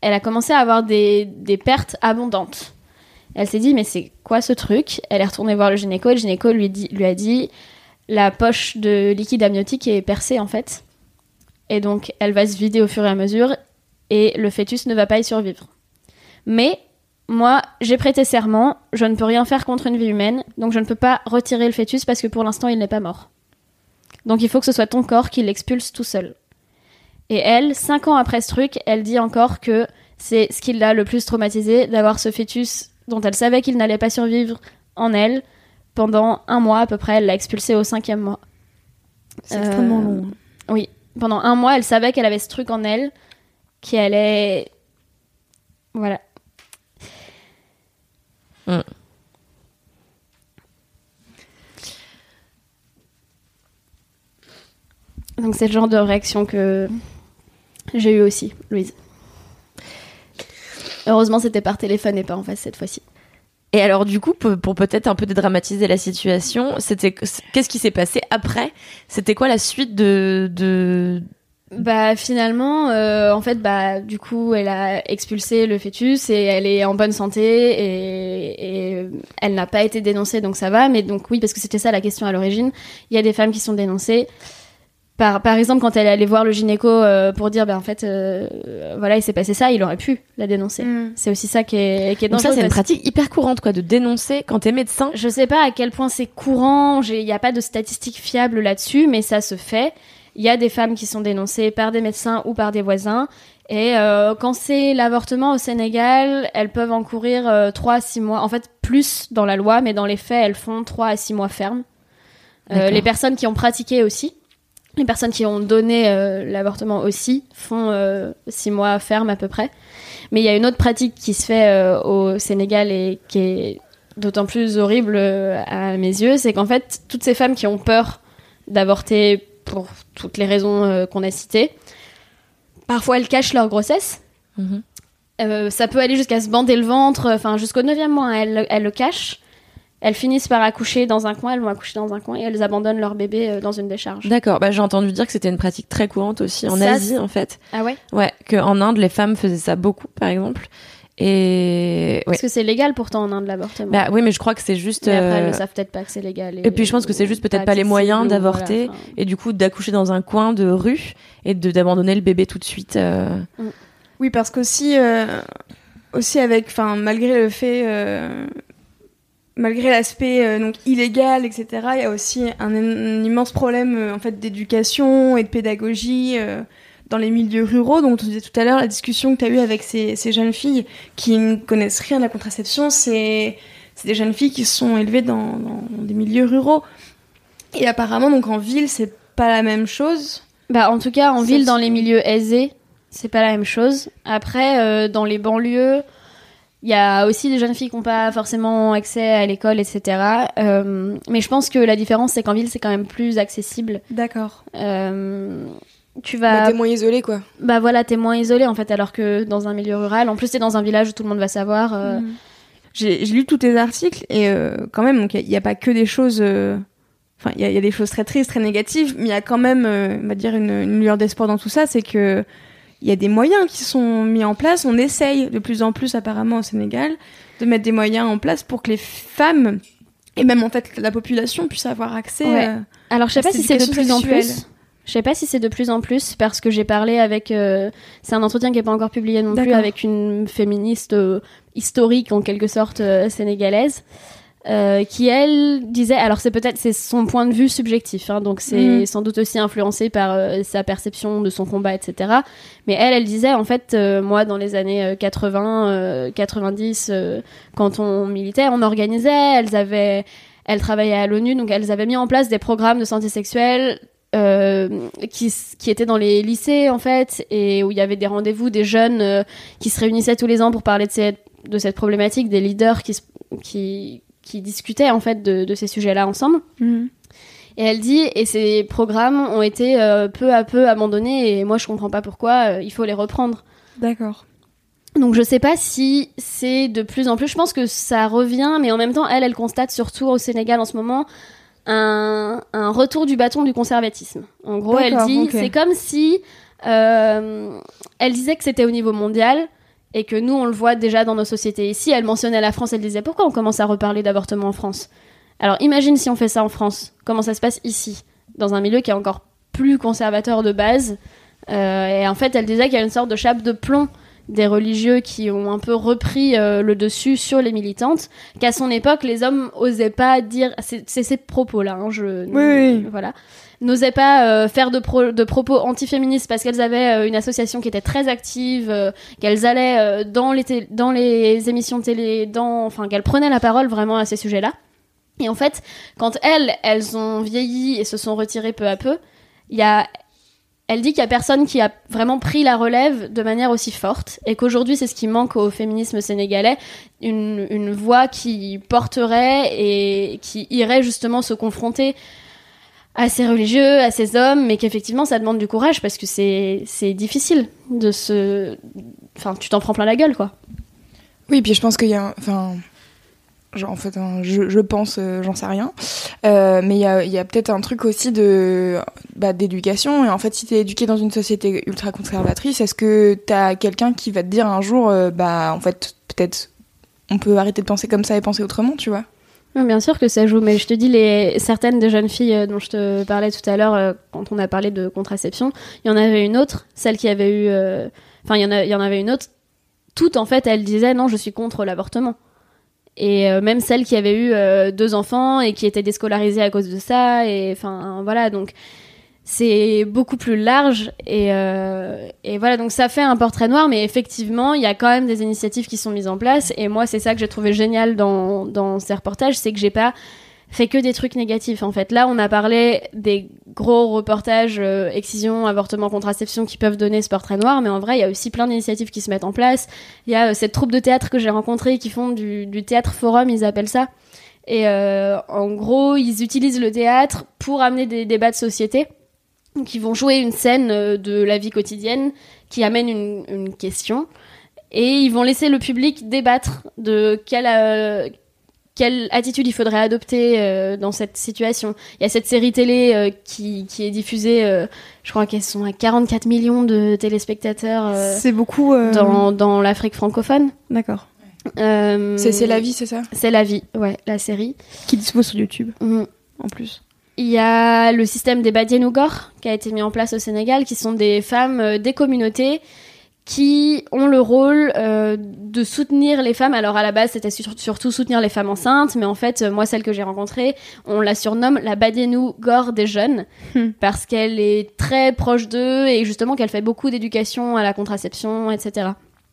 elle a commencé à avoir des, des pertes abondantes. Elle s'est dit mais c'est quoi ce truc? Elle est retournée voir le gynéco et le gynéco lui, dit, lui a dit la poche de liquide amniotique est percée en fait. Et donc elle va se vider au fur et à mesure et le fœtus ne va pas y survivre. Mais moi, j'ai prêté serment, je ne peux rien faire contre une vie humaine, donc je ne peux pas retirer le fœtus parce que pour l'instant il n'est pas mort. Donc il faut que ce soit ton corps qui l'expulse tout seul. Et elle, cinq ans après ce truc, elle dit encore que c'est ce qui l'a le plus traumatisé d'avoir ce fœtus dont elle savait qu'il n'allait pas survivre en elle. Pendant un mois à peu près, elle l'a expulsé au cinquième mois. C'est Euh, extrêmement long. Oui, pendant un mois, elle savait qu'elle avait ce truc en elle qui allait... Voilà. Mm. Donc c'est le genre de réaction que j'ai eu aussi, Louise. Heureusement, c'était par téléphone et pas en face cette fois-ci. Et alors du coup, pour, pour peut-être un peu dédramatiser la situation, c'était qu'est-ce qui s'est passé après? C'était quoi la suite de, de... Bah finalement, euh, en fait, bah du coup, elle a expulsé le fœtus et elle est en bonne santé et, et elle n'a pas été dénoncée, donc ça va. Mais donc oui, parce que c'était ça la question à l'origine. Il y a des femmes qui sont dénoncées. Par, par exemple, quand elle est allée voir le gynéco euh, pour dire, ben en fait, euh, voilà, il s'est passé ça, il aurait pu la dénoncer. Mm. C'est aussi ça qui est, qui est Donc ça, c'est une pratique hyper courante, quoi, de dénoncer quand t'es médecin. Je sais pas à quel point c'est courant, il n'y a pas de statistiques fiables là-dessus, mais ça se fait. Il y a des femmes qui sont dénoncées par des médecins ou par des voisins. Et euh, quand c'est l'avortement au Sénégal, elles peuvent encourir euh, 3 à 6 mois. En fait, plus dans la loi, mais dans les faits, elles font 3 à 6 mois ferme. Euh, les personnes qui ont pratiqué aussi, les personnes qui ont donné euh, l'avortement aussi, font 6 mois ferme à peu près. Mais il y a une autre pratique qui se fait au Sénégal et qui est d'autant plus horrible à mes yeux, c'est qu'en fait, toutes ces femmes qui ont peur d'avorter pour toutes les raisons euh, qu'on a citées, parfois elles cachent leur grossesse. Mhm. Euh, ça peut aller jusqu'à se bander le ventre, enfin jusqu'au 9e mois, hein, elles, elles le cachent. Elles finissent par accoucher dans un coin, elles vont accoucher dans un coin et elles abandonnent leur bébé euh, dans une décharge. D'accord, bah, j'ai entendu dire que c'était une pratique très courante aussi en Ça, Asie en fait. Ah ouais? Ouais, qu'en Inde les femmes faisaient ça beaucoup par exemple. Et ouais. Parce que c'est légal pourtant en Inde l'avortement. Bah oui, mais je crois que c'est juste. Mais après, elles euh, ne savent peut-être pas que c'est légal. Et puis, je pense que c'est juste peut-être pas les moyens d'avorter. voilà, et du coup d'accoucher dans un coin de rue et de d'abandonner le bébé tout de suite. euh, Oui, parce qu'aussi, euh, aussi avec, enfin, malgré le fait, euh, malgré l'aspect euh, donc illégal, etc., il y a aussi un, un immense problème euh, en fait d'éducation et de pédagogie euh, dans les milieux ruraux. Donc, on disait tout à l'heure la discussion que tu as eue avec ces, ces jeunes filles qui ne connaissent rien à la contraception, c'est des jeunes filles qui sont élevées dans, dans des milieux ruraux. Et apparemment, donc en ville, c'est pas la même chose. Bah, en tout cas, en ville, dans les milieux aisés, c'est pas la même chose. Après, euh, dans les banlieues, il y a aussi des jeunes filles qui n'ont pas forcément accès à l'école, etc. Euh, mais je pense que la différence, c'est qu'en ville, c'est quand même plus accessible. D'accord. Euh, tu Bah, vas. t'es moins isolé, quoi. Bah voilà, t'es moins isolé en fait, alors que dans un milieu rural, en plus t'es dans un village où tout le monde va savoir. euh, Mm. J'ai lu tous tes articles et euh, quand même, donc il n'y a, pas que des choses. euh, Enfin, il y, a- il y a des choses très tristes, très négatives, mais il y a quand même, euh, on va dire, une, une lueur d'espoir dans tout ça. C'est que il y a des moyens qui sont mis en place. On essaye de plus en plus, apparemment, au Sénégal, de mettre des moyens en place pour que les femmes et même en fait la population puisse avoir accès. Ouais. euh, Alors je sais pas c'est si c'est de plus en plus. Je sais pas si c'est de plus en plus parce que j'ai parlé avec. euh, c'est un entretien qui est pas encore publié non plus avec une féministe euh, historique en quelque sorte euh, sénégalaise. euh, qui elle disait alors c'est peut-être c'est son point de vue subjectif hein, donc c'est Mhm. sans doute aussi influencé par euh, sa perception de son combat etc mais elle elle disait en fait euh, moi dans les années euh, 80 euh, 90 euh, quand on militait on organisait elles avaient elles travaillaient à l'ONU donc elles avaient mis en place des programmes de santé sexuelle euh, qui, qui étaient dans les lycées en fait et où il y avait des rendez-vous des jeunes euh, qui se réunissaient tous les ans pour parler de cette, de cette problématique des leaders qui, qui, qui discutaient en fait de, de ces sujets-là ensemble mhm. et elle dit, et ces programmes ont été euh, peu à peu abandonnés, et moi je comprends pas pourquoi, euh, il faut les reprendre. D'accord. Donc je sais pas si c'est de plus en plus, je pense que ça revient, mais en même temps, elle, elle constate surtout au Sénégal en ce moment un, un retour du bâton du conservatisme. En gros, elle dit, ok. c'est comme si, euh, elle disait que c'était au niveau mondial, et que nous, on le voit déjà dans nos sociétés ici. Elle mentionnait la France, elle disait, pourquoi on commence à reparler d'avortement en France? Alors imagine si on fait ça en France, comment ça se passe ici, dans un milieu qui est encore plus conservateur de base. Euh, et en fait, elle disait qu'il y a une sorte de chape de plomb des religieux qui ont un peu repris euh, le dessus sur les militantes, qu'à son époque, les hommes osaient pas dire, c'est ces propos-là, hein, je, Oui, oui. voilà, n'osaient pas euh, faire de, pro- de propos antiféministes parce qu'elles avaient euh, une association qui était très active, euh, qu'elles allaient euh, dans, les dans les émissions de télé, dans, enfin, qu'elles prenaient la parole vraiment à ces sujets-là. Et en fait, quand elles, elles ont vieilli et se sont retirées peu à peu, il y a elle dit qu'il y a personne qui a vraiment pris la relève de manière aussi forte et qu'aujourd'hui c'est ce qui manque au féminisme sénégalais, une, une voix qui porterait et qui irait justement se confronter à ces religieux, à ces hommes, mais qu'effectivement ça demande du courage parce que c'est difficile de se, enfin tu t'en prends plein la gueule quoi. Oui, puis je pense qu'il y a, un- enfin, en fait, hein, je, pense, euh, j'en sais rien, Euh, mais il y a, peut-être un truc aussi de, bah, d'éducation. Et en fait, si t'es éduqué dans une société ultra conservatrice, est-ce que t'as quelqu'un qui va te dire un jour, euh, bah, en fait, peut-être, on peut arrêter de penser comme ça et penser autrement, tu vois? Bien sûr que ça joue, mais je te dis, certaines des jeunes filles dont je te parlais tout à l'heure, quand on a parlé de contraception, il y en avait une autre, celle qui avait eu. Enfin, il y, en y en avait une autre, toute en fait, elle disait non, je suis contre l'avortement. Et euh, même celle qui avait eu euh, deux enfants et qui était déscolarisée à cause de ça, et enfin, voilà, donc c'est beaucoup plus large et, euh, et voilà donc ça fait un portrait noir mais effectivement il y a quand même des initiatives qui sont mises en place et moi c'est ça que j'ai trouvé génial dans, dans ces reportages c'est que j'ai pas fait que des trucs négatifs en fait. Là on a parlé des gros reportages euh, excision avortement contraception qui peuvent donner ce portrait noir mais en vrai il y a aussi plein d'initiatives qui se mettent en place. Il y a euh, cette troupe de théâtre que j'ai rencontrée qui font du, du théâtre forum ils appellent ça. Et euh, en gros ils utilisent le théâtre pour amener des débats de société qui vont jouer une scène euh, de la vie quotidienne qui amène une, une question. Et ils vont laisser le public débattre de quelle, euh, quelle attitude il faudrait adopter euh, dans cette situation. Il y a cette série télé euh, qui, qui est diffusée, euh, je crois qu'elles sont à 44 millions de téléspectateurs euh, C'est beaucoup. euh, dans, dans l'Afrique francophone. D'accord. Euh, C'est c'est la vie, c'est ça? C'est la vie, ouais, la série. Qui dispose sur YouTube, Mm. en plus. Il y a le système des Badianougor qui a été mis en place au Sénégal, qui sont des femmes euh, des communautés qui ont le rôle euh, de soutenir les femmes. Alors à la base, c'était sur- surtout soutenir les femmes enceintes, mais en fait, euh, moi, celle que j'ai rencontrée, on la surnomme la Badianougor des jeunes, Hmm. parce qu'elle est très proche d'eux et justement qu'elle fait beaucoup d'éducation à la contraception, etc.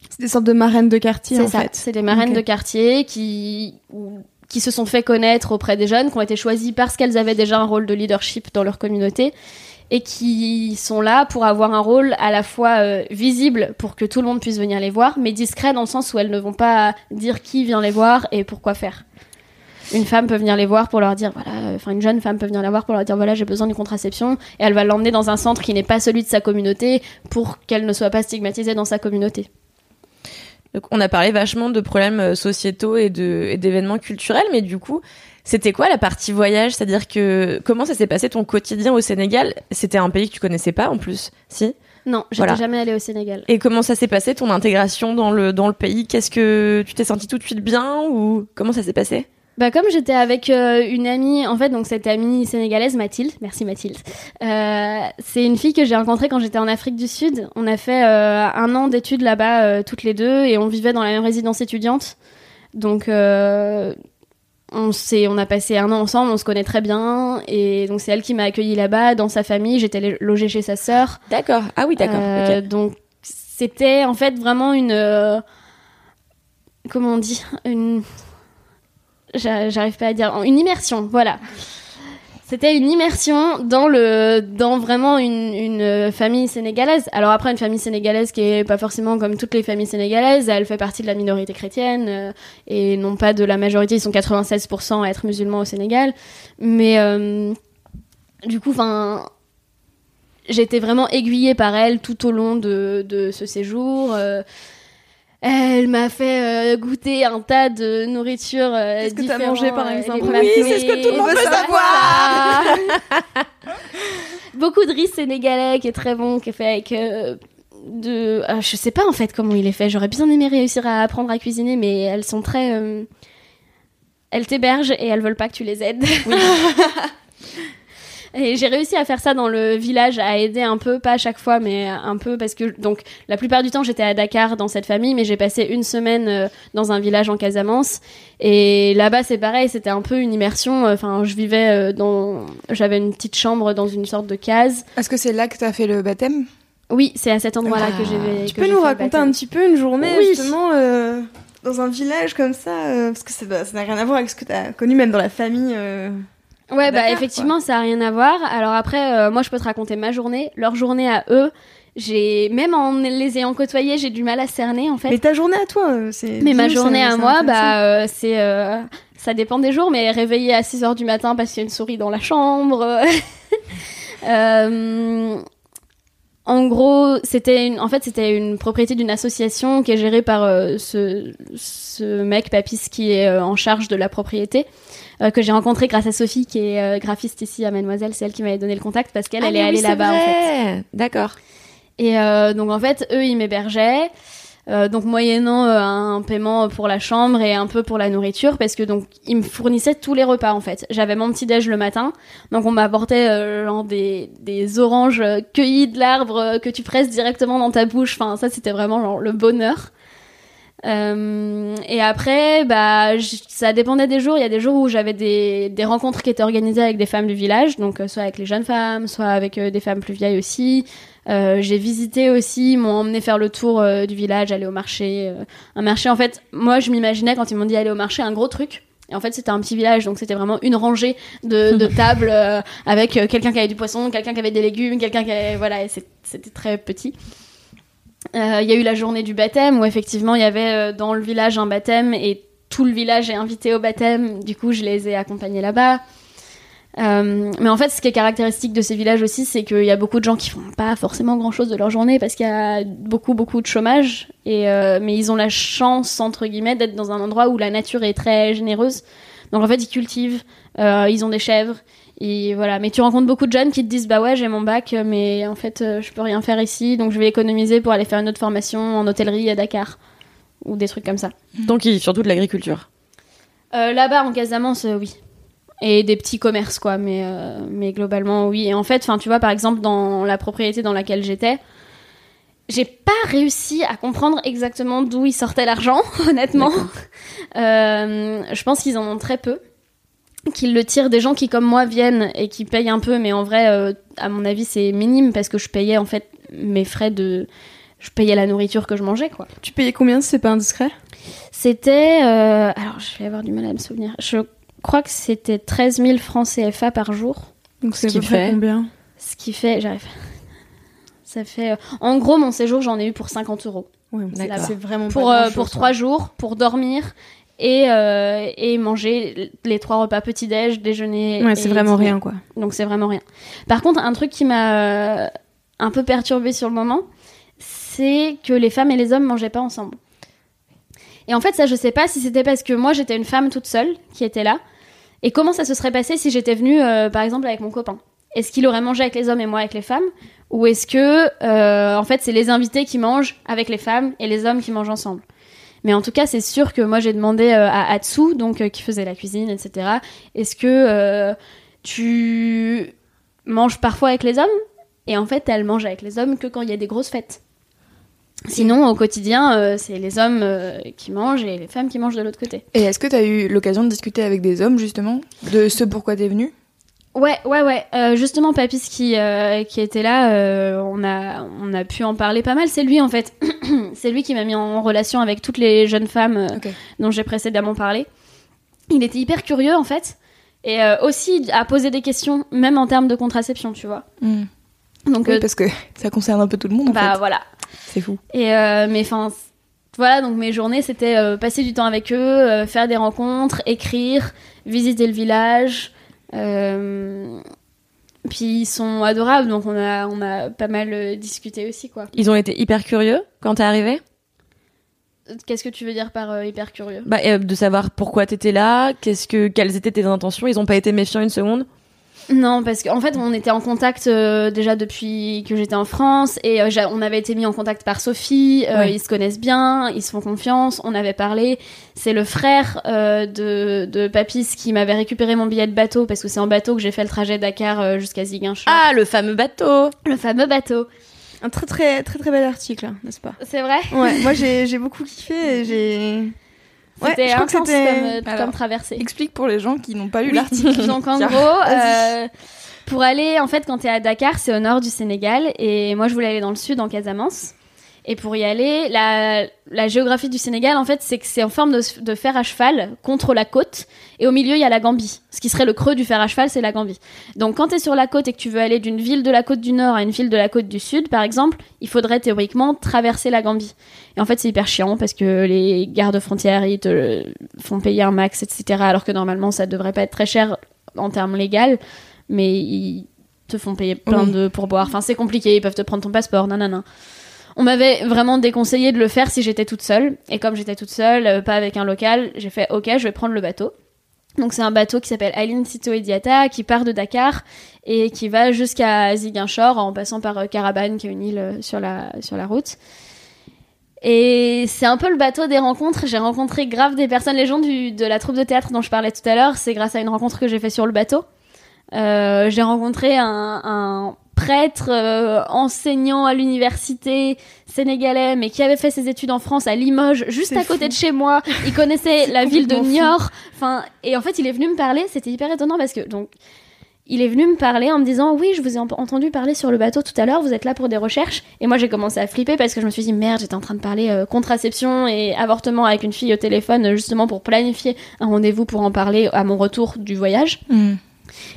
C'est des sortes de marraines de quartier, en ça. fait. C'est des marraines de quartier qui qui se sont fait connaître auprès des jeunes, qui ont été choisies parce qu'elles avaient déjà un rôle de leadership dans leur communauté et qui sont là pour avoir un rôle à la fois euh, visible pour que tout le monde puisse venir les voir, mais discret dans le sens où elles ne vont pas dire qui vient les voir et pourquoi faire. Une femme peut venir les voir pour leur dire voilà, euh, enfin une jeune femme peut venir la voir pour leur dire voilà j'ai besoin d'une contraception et elle va l'emmener dans un centre qui n'est pas celui de sa communauté pour qu'elle ne soit pas stigmatisée dans sa communauté. Donc, on a parlé vachement de problèmes euh, sociétaux et de et d'événements culturels, mais du coup, c'était quoi la partie voyage? C'est-à-dire que comment ça s'est passé ton quotidien au Sénégal? C'était un pays que tu connaissais pas en plus, si? Non, j'étais Voilà. jamais allée au Sénégal. Et comment ça s'est passé ton intégration dans le dans le pays? Qu'est-ce que tu t'es senti tout de suite bien ou comment ça s'est passé? Bah comme j'étais avec euh, une amie, en fait, donc cette amie sénégalaise Mathilde, merci Mathilde. Euh, c'est une fille que j'ai rencontrée quand j'étais en Afrique du Sud. On a fait euh, un an d'études là-bas toutes les deux et on vivait dans la même résidence étudiante. Donc on on a passé un an ensemble, on se connaît très bien et donc c'est elle qui m'a accueillie là-bas dans sa famille. J'étais lo- logée chez sa sœur. D'accord. Ah oui, d'accord. Donc c'était en fait vraiment une comment on dit? Une j'arrive pas à dire une immersion voilà. C'était une immersion dans le dans vraiment une, une famille sénégalaise. Alors après une famille sénégalaise qui est pas forcément comme toutes les familles sénégalaises elle fait partie de la minorité chrétienne euh, et non pas de la majorité. Ils sont 96% à être musulmans au Sénégal. Mais euh, du coup enfin j'étais vraiment aiguillée par elle tout au long de, de ce séjour. Euh, elle m'a fait euh, goûter un tas de nourriture. euh, Qu'est-ce que t'as mangé, par euh, exemple Oui, c'est ce que tout le monde veut pasta. [LAUGHS] Beaucoup de riz sénégalais qui est très bon, qui est fait avec euh, de. ah, je sais pas en fait comment il est fait. J'aurais bien aimé réussir à apprendre à cuisiner, mais elles sont très. Elles t'hébergent et elles veulent pas que tu les aides. [LAUGHS] Et j'ai réussi à faire ça dans le village, à aider un peu, pas à chaque fois, mais un peu, parce que donc la plupart du temps j'étais à Dakar dans cette famille, mais j'ai passé une semaine euh, dans un village en Casamance. Et là-bas c'est pareil, c'était un peu une immersion. Enfin, je vivais euh, dans, j'avais une petite chambre dans une sorte de case. Est-ce que c'est là que t'as fait le baptême? Oui, c'est à cet endroit-là Ah. que j'ai. Tu que peux j'ai nous fait raconter un petit peu une journée, Oui. justement, euh, dans un village comme ça euh, Parce que ça n'a rien à voir avec ce que t'as connu, même dans la famille. euh. Ouais, bah effectivement, ça a rien à voir. Alors après, euh, moi, je peux te raconter ma journée, leur journée à eux. J'ai même en les ayant côtoyés, j'ai du mal à cerner en fait. Mais ta journée à toi, euh, c'est. Mais ma journée à moi, bah, euh, c'est, euh, ça dépend des jours, mais réveillée à 6 heures du matin parce qu'il y a une souris dans la chambre. [LAUGHS] Euh, en gros, c'était une, en fait, c'était une propriété d'une association qui est gérée par euh, ce, ce mec Papis qui est en charge de la propriété. Euh, que j'ai rencontré grâce à Sophie qui est euh, graphiste ici à Mademoiselle, c'est elle qui m'avait donné le contact parce qu'elle Ah, elle est oui, allée là-bas en fait. D'accord. Et euh, donc en fait, eux, ils m'hébergeaient. euh, donc moyennant euh, un paiement pour la chambre et un peu pour la nourriture parce que donc ils me fournissaient tous les repas en fait. J'avais mon petit déj le matin, donc on m'apportait euh, genre des, des oranges cueillies de l'arbre que tu presses directement dans ta bouche. Enfin ça c'était vraiment genre le bonheur. Euh, et après, bah, ça dépendait des jours. Il y a des jours où j'avais des, des rencontres qui étaient organisées avec des femmes du village, donc euh, soit avec les jeunes femmes, soit avec euh, des femmes plus vieilles aussi. J'ai visité aussi, ils m'ont emmené faire le tour du village, aller au marché. un marché, en fait, moi je m'imaginais quand ils m'ont dit aller au marché un gros truc. Et en fait, c'était un petit village, donc c'était vraiment une rangée de, de [LAUGHS] tables avec quelqu'un qui avait du poisson, quelqu'un qui avait des légumes, quelqu'un qui avait... Voilà, c'était très petit. Euh, Il y a eu la journée du baptême où effectivement il y avait euh, dans le village un baptême et tout le village est invité au baptême. Du coup, je les ai accompagnés là-bas. Euh, mais en fait, ce qui est caractéristique de ces villages aussi, c'est qu'il y a beaucoup de gens qui font pas forcément grand-chose de leur journée parce qu'il y a beaucoup, beaucoup de chômage. Et mais ils ont la chance entre guillemets d'être dans un endroit où la nature est très généreuse. Donc en fait, ils cultivent, ils ont des chèvres. Et voilà, mais tu rencontres beaucoup de jeunes qui te disent bah ouais j'ai mon bac mais en fait euh, je peux rien faire ici donc je vais économiser pour aller faire une autre formation en hôtellerie à Dakar. Ou des trucs comme ça. Donc, il- surtout de l'agriculture. Euh, Là-bas en Casamance euh, oui. Et des petits commerces quoi. Mais euh, mais globalement oui. Et en fait enfin tu vois par exemple dans la propriété dans laquelle j'étais j'ai pas réussi à comprendre exactement d'où il sortait l'argent [LAUGHS] honnêtement. Je pense qu'ils en ont très peu qu'ils le tirent des gens qui comme moi viennent et qui payent un peu mais en vrai euh, à mon avis c'est minime parce que je payais en fait mes frais de je payais la nourriture que je mangeais quoi Tu payais combien si c'est pas indiscret? C'était. euh, alors, je vais avoir du mal à me souvenir. Je crois que c'était 13 000 francs CFA par jour. Donc c'est à qui peu près fait combien? Ce qui fait. J'arrive. Ça fait. euh, en gros, mon séjour, j'en ai eu pour 50 euros. Ouais, c'est vraiment Pour, pas euh, pour trois jours, pour dormir et, euh, et manger les trois repas petit-déj, déjeuner. Ouais, c'est vraiment dîner. rien quoi. Donc c'est vraiment rien. Par contre, un truc qui m'a euh, un peu perturbée sur le moment, c'est que les femmes et les hommes mangeaient pas ensemble. Et en fait, ça, je sais pas si c'était parce que moi j'étais une femme toute seule qui était là. Et comment ça se serait passé si j'étais venue, euh, par exemple, avec mon copain? Est-ce qu'il aurait mangé avec les hommes et moi avec les femmes? Ou est-ce que, en fait, c'est les invités qui mangent avec les femmes et les hommes qui mangent ensemble? Mais en tout cas, c'est sûr que moi j'ai demandé euh, à Atsu, donc euh, qui faisait la cuisine, etc. Est-ce que euh, tu manges parfois avec les hommes? Et en fait, elle mange avec les hommes que quand il y a des grosses fêtes. Sinon, au quotidien, c'est les hommes qui mangent et les femmes qui mangent de l'autre côté. Et est-ce que tu as eu l'occasion de discuter avec des hommes, justement, de ce pourquoi t'es venu Ouais, ouais, ouais. Euh, justement, Papis qui, euh, qui était là, euh, on, a, on a pu en parler pas mal. C'est lui, en fait. [CLEARS THROAT] c'est lui qui m'a mis en relation avec toutes les jeunes femmes euh, dont j'ai précédemment parlé. Il était hyper curieux, en fait. Et euh, aussi à poser des questions, même en termes de contraception, tu vois. Hmm. Donc, Oui, euh, parce que ça concerne un peu tout le monde, en bah fait. voilà. C'est fou. Et euh, mais enfin, voilà, donc mes journées, c'était euh, passer du temps avec eux, euh, faire des rencontres, écrire, visiter le village. Euh, Puis ils sont adorables, donc on a, on a pas mal euh, discuté aussi, quoi. Ils ont été hyper curieux quand t'es arrivé? Qu'est-ce que tu veux dire par euh, hyper curieux? Bah, euh, De savoir pourquoi t'étais là, qu'est-ce que, quelles étaient tes intentions. Ils ont pas été méfiants une seconde? Non, parce qu'en fait, on était en contact euh, déjà depuis que j'étais en France et euh, on avait été mis en contact par Sophie. euh, Ouais. Ils se connaissent bien, ils se font confiance. On avait parlé. C'est le frère euh, de, de Papis qui m'avait récupéré mon billet de bateau parce que c'est en bateau que j'ai fait le trajet Dakar euh, jusqu'à Ziguinchor. Ah, le fameux bateau le fameux bateau. Un très très très très bel article, hein, n'est-ce pas? C'est vrai? Ouais, moi j'ai [LAUGHS] j'ai beaucoup kiffé et j'ai. Ouais, C'était que intense comme, euh, Alors, comme traversée. Explique pour les gens qui n'ont pas lu Oui. l'article. [LAUGHS] Donc en gros, euh, pour aller, en fait, quand t'es à Dakar, c'est au nord du Sénégal, et moi je voulais aller dans le sud, en Casamance. Et pour y aller, la, la géographie du Sénégal, en fait, c'est que c'est en forme de, de fer à cheval contre la côte, et au milieu il y a la Gambie. Ce qui serait le creux du fer à cheval, c'est la Gambie. Donc quand t'es sur la côte et que tu veux aller d'une ville de la côte du nord à une ville de la côte du sud, par exemple, il faudrait théoriquement traverser la Gambie. Et en fait, c'est hyper chiant parce que les gardes frontières, ils te font payer un max, etc. Alors que normalement, ça devrait pas être très cher en termes légaux, mais ils te font payer plein Oui. de pourboires. Enfin, c'est compliqué, ils peuvent te prendre ton passeport, nanana. On m'avait vraiment déconseillé de le faire si j'étais toute seule. Et comme j'étais toute seule, euh, pas avec un local, j'ai fait OK, je vais prendre le bateau. Donc c'est un bateau qui s'appelle Aileen Sito Idiata, qui part de Dakar et qui va jusqu'à Ziguinchor en passant par euh, Carabane, qui est une île euh, sur la, sur la route. Et c'est un peu le bateau des rencontres. J'ai rencontré grave des personnes, les gens du, de la troupe de théâtre dont je parlais tout à l'heure. C'est grâce à une rencontre que j'ai fait sur le bateau. Euh, j'ai rencontré un, un prêtre euh, enseignant à l'université sénégalais, mais qui avait fait ses études en France à Limoges, juste à côté fou. de chez moi. Il connaissait [LAUGHS] la ville de. Niort. Enfin, et en fait, il est venu me parler. C'était hyper étonnant parce que donc. Il est venu me parler en me disant oui je vous ai en- entendu parler sur le bateau tout à l'heure vous êtes là pour des recherches et moi j'ai commencé à flipper parce que je me suis dit merde j'étais en train de parler euh, contraception et avortement avec une fille au téléphone justement pour planifier un rendez-vous pour en parler à mon retour du voyage Mm.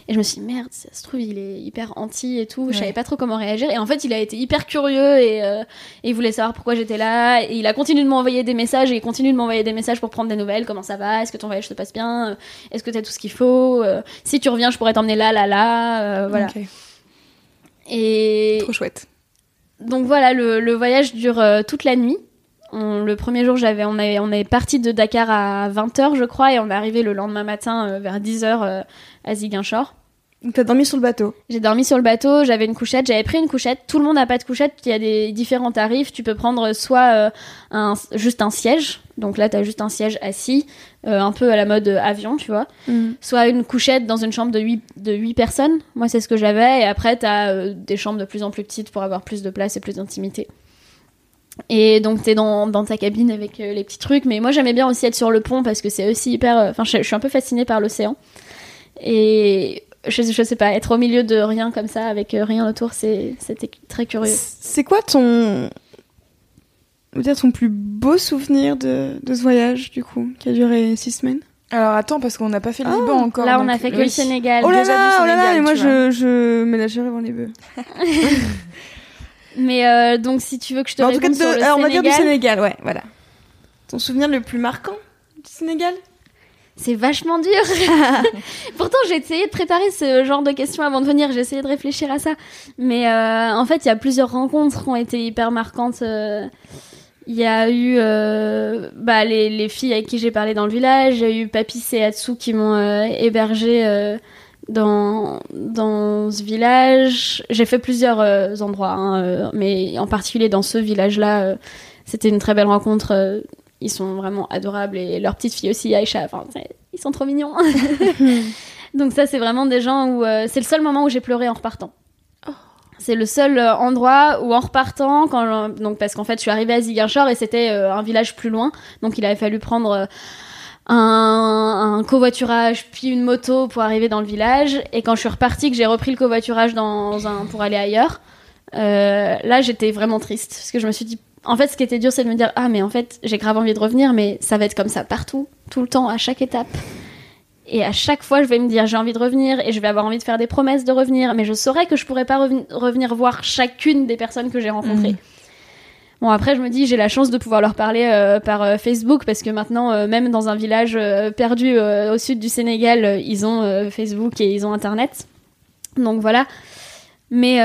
Et je me suis dit, merde, ça se trouve, il est hyper anti et tout. Ouais. Je savais pas trop comment réagir. Et en fait, il a été hyper curieux et, euh, et il voulait savoir pourquoi j'étais là. Et il a continué de m'envoyer des messages et il continue de m'envoyer des messages pour prendre des nouvelles. Comment ça va? Est-ce que ton voyage se passe bien? Euh, Est-ce que t'as tout ce qu'il faut? Euh, Si tu reviens, je pourrais t'emmener là, là, là. Euh, voilà. Et Trop chouette. donc voilà, le, le voyage dure toute la nuit. On- le premier jour, j'avais, on, est, on est parti de Dakar à 20h, je crois, et on est arrivé le lendemain matin euh, vers 10h euh, à Ziguinchor. Donc t'as dormi sur le bateau. J'ai dormi sur le bateau, j'avais une couchette, j'avais pris une couchette. Tout le monde n'a pas de couchette, il y a des différents tarifs. Tu peux prendre soit euh, un, juste un siège, donc là t'as juste un siège assis, un peu à la mode avion, tu vois. Soit une couchette dans une chambre de 8, de huit personnes, moi c'est ce que j'avais. Et après t'as des chambres de plus en plus petites pour avoir plus de place et plus d'intimité. Et donc t'es dans, dans ta cabine avec euh, les petits trucs. Mais moi j'aimais bien aussi être sur le pont parce que c'est aussi hyper... euh, Enfin je, je suis un peu fascinée par l'océan. Et je, je sais pas, être au milieu de rien comme ça, avec euh, rien autour, c'est- c'était très curieux. C'est quoi ton. on va dire ton plus beau souvenir de, de ce voyage, du coup, qui a duré six semaines? Alors attends, parce qu'on n'a pas fait le Ah, Liban encore. Là, on a fait que oui. le Sénégal. Oh là là, oh là là, et moi je, je ménagerai avant les bœufs. [LAUGHS] Mais euh, donc, si tu veux que je te en tout cas, réponde de- sur le alors, on va dire du Sénégal, ouais, voilà. Ton souvenir le plus marquant du Sénégal? C'est vachement dur. [LAUGHS] Pourtant, j'ai essayé de préparer ce genre de questions avant de venir. J'ai essayé de réfléchir à ça. Mais euh, en fait, il y a plusieurs rencontres qui ont été hyper marquantes. euh, Il y a eu euh, bah, les, les filles avec qui j'ai parlé dans le village. Il y a eu Papis et Atsu qui m'ont euh, hébergé euh, dans, dans ce village. J'ai fait plusieurs euh, endroits, hein, euh, mais en particulier dans ce village-là, euh, c'était une très belle rencontre. ils sont vraiment adorables et leur petite fille aussi, Aïcha, enfin, ils sont trop mignons. [LAUGHS] Donc ça, c'est vraiment des gens où c'est le seul moment où j'ai pleuré en repartant. C'est le seul endroit où en repartant, quand donc parce qu'en fait je suis arrivée à Ziguinchor et c'était euh, un village plus loin, donc il avait fallu prendre euh, un, un covoiturage puis une moto pour arriver dans le village. Et quand je suis repartie, que j'ai repris le covoiturage pour aller ailleurs, euh, là j'étais vraiment triste parce que je me suis dit, en fait ce qui était dur c'est de me dire ah mais en fait j'ai grave envie de revenir, mais ça va être comme ça partout, tout le temps, à chaque étape. Et à chaque fois, je vais me dire j'ai envie de revenir et je vais avoir envie de faire des promesses de revenir, mais je saurais que je pourrais pas reven- revenir voir chacune des personnes que j'ai rencontrées. Bon après, je me dis j'ai la chance de pouvoir leur parler euh, par euh, Facebook parce que maintenant, euh, même dans un village perdu au sud du Sénégal, ils ont Facebook et ils ont Internet. Donc voilà. Mais,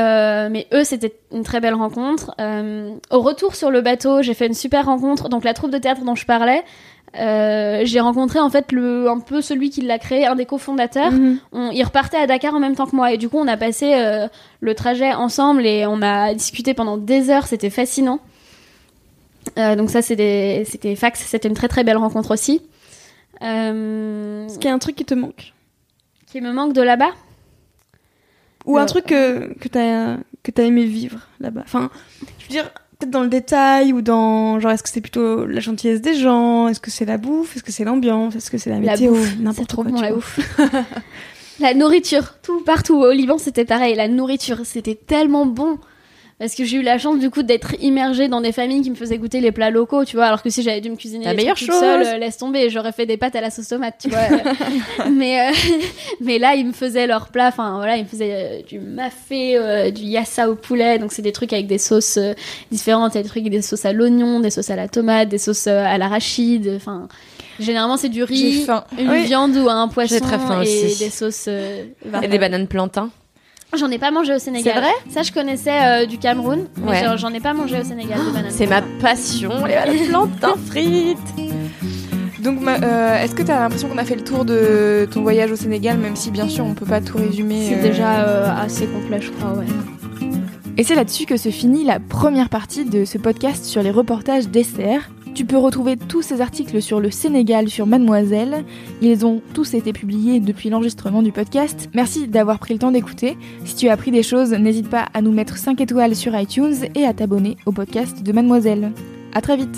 mais eux, c'était une très belle rencontre. Au retour sur le bateau, j'ai fait une super rencontre. Donc la troupe de théâtre dont je parlais, euh, j'ai rencontré en fait le, un peu celui qui l'a créé, un des cofondateurs. On, il repartait à Dakar en même temps que moi et du coup on a passé euh, le trajet ensemble et on a discuté pendant des heures. C'était fascinant. Euh, donc ça c'était fax, c'était une très très belle rencontre aussi. Euh, Est-ce qu'il y a un truc qui te manque qui me manque de là-bas. Ou un Euh, truc que, que t'as que t'as aimé vivre là-bas Enfin, je veux dire, peut-être dans le détail ou dans. Genre, est-ce que c'est plutôt la gentillesse des gens? Est-ce que c'est la bouffe? Est-ce que c'est l'ambiance? Est-ce que c'est la météo? N'importe trop quoi. bon la bouffe. [LAUGHS] la nourriture, tout partout au Liban c'était pareil. La nourriture, c'était tellement bon. Parce que j'ai eu la chance du coup d'être immergée dans des familles qui me faisaient goûter les plats locaux, tu vois. Alors que si j'avais dû me cuisiner La meilleure chose. seule, euh, laisse tomber, j'aurais fait des pâtes à la sauce tomate, tu vois. [LAUGHS] [LAUGHS] mais euh, [LAUGHS] mais là ils me faisaient leurs plats, enfin voilà, ils me faisaient euh, du mafé, euh, du yassa au poulet, donc c'est des trucs avec des sauces différentes, il y a des trucs avec des sauces à l'oignon, des sauces à la tomate, des sauces à l'arachide, enfin généralement c'est du riz, une Oui. viande ou un poisson très faim et aussi. des sauces. euh, Et des bananes plantains. J'en ai pas mangé au Sénégal. C'est vrai Ça, je connaissais euh, du Cameroun, mais Ouais. j'en- ai pas mangé au Sénégal bananes. C'est ma passion, les [LAUGHS] plantains frites. Donc, euh, est-ce que tu as l'impression qu'on a fait le tour de ton voyage au Sénégal, même si bien sûr on peut pas tout résumer C'est euh, déjà euh, assez complet, je crois, ouais. Et c'est là-dessus que se finit la première partie de ce podcast sur les reportages d'Esther. Tu peux retrouver tous ces articles sur le Sénégal sur Mademoiselle. Ils ont tous été publiés depuis l'enregistrement du podcast. Merci d'avoir pris le temps d'écouter. Si tu as appris des choses, n'hésite pas à nous mettre 5 étoiles sur iTunes et à t'abonner au podcast de Mademoiselle. À très vite.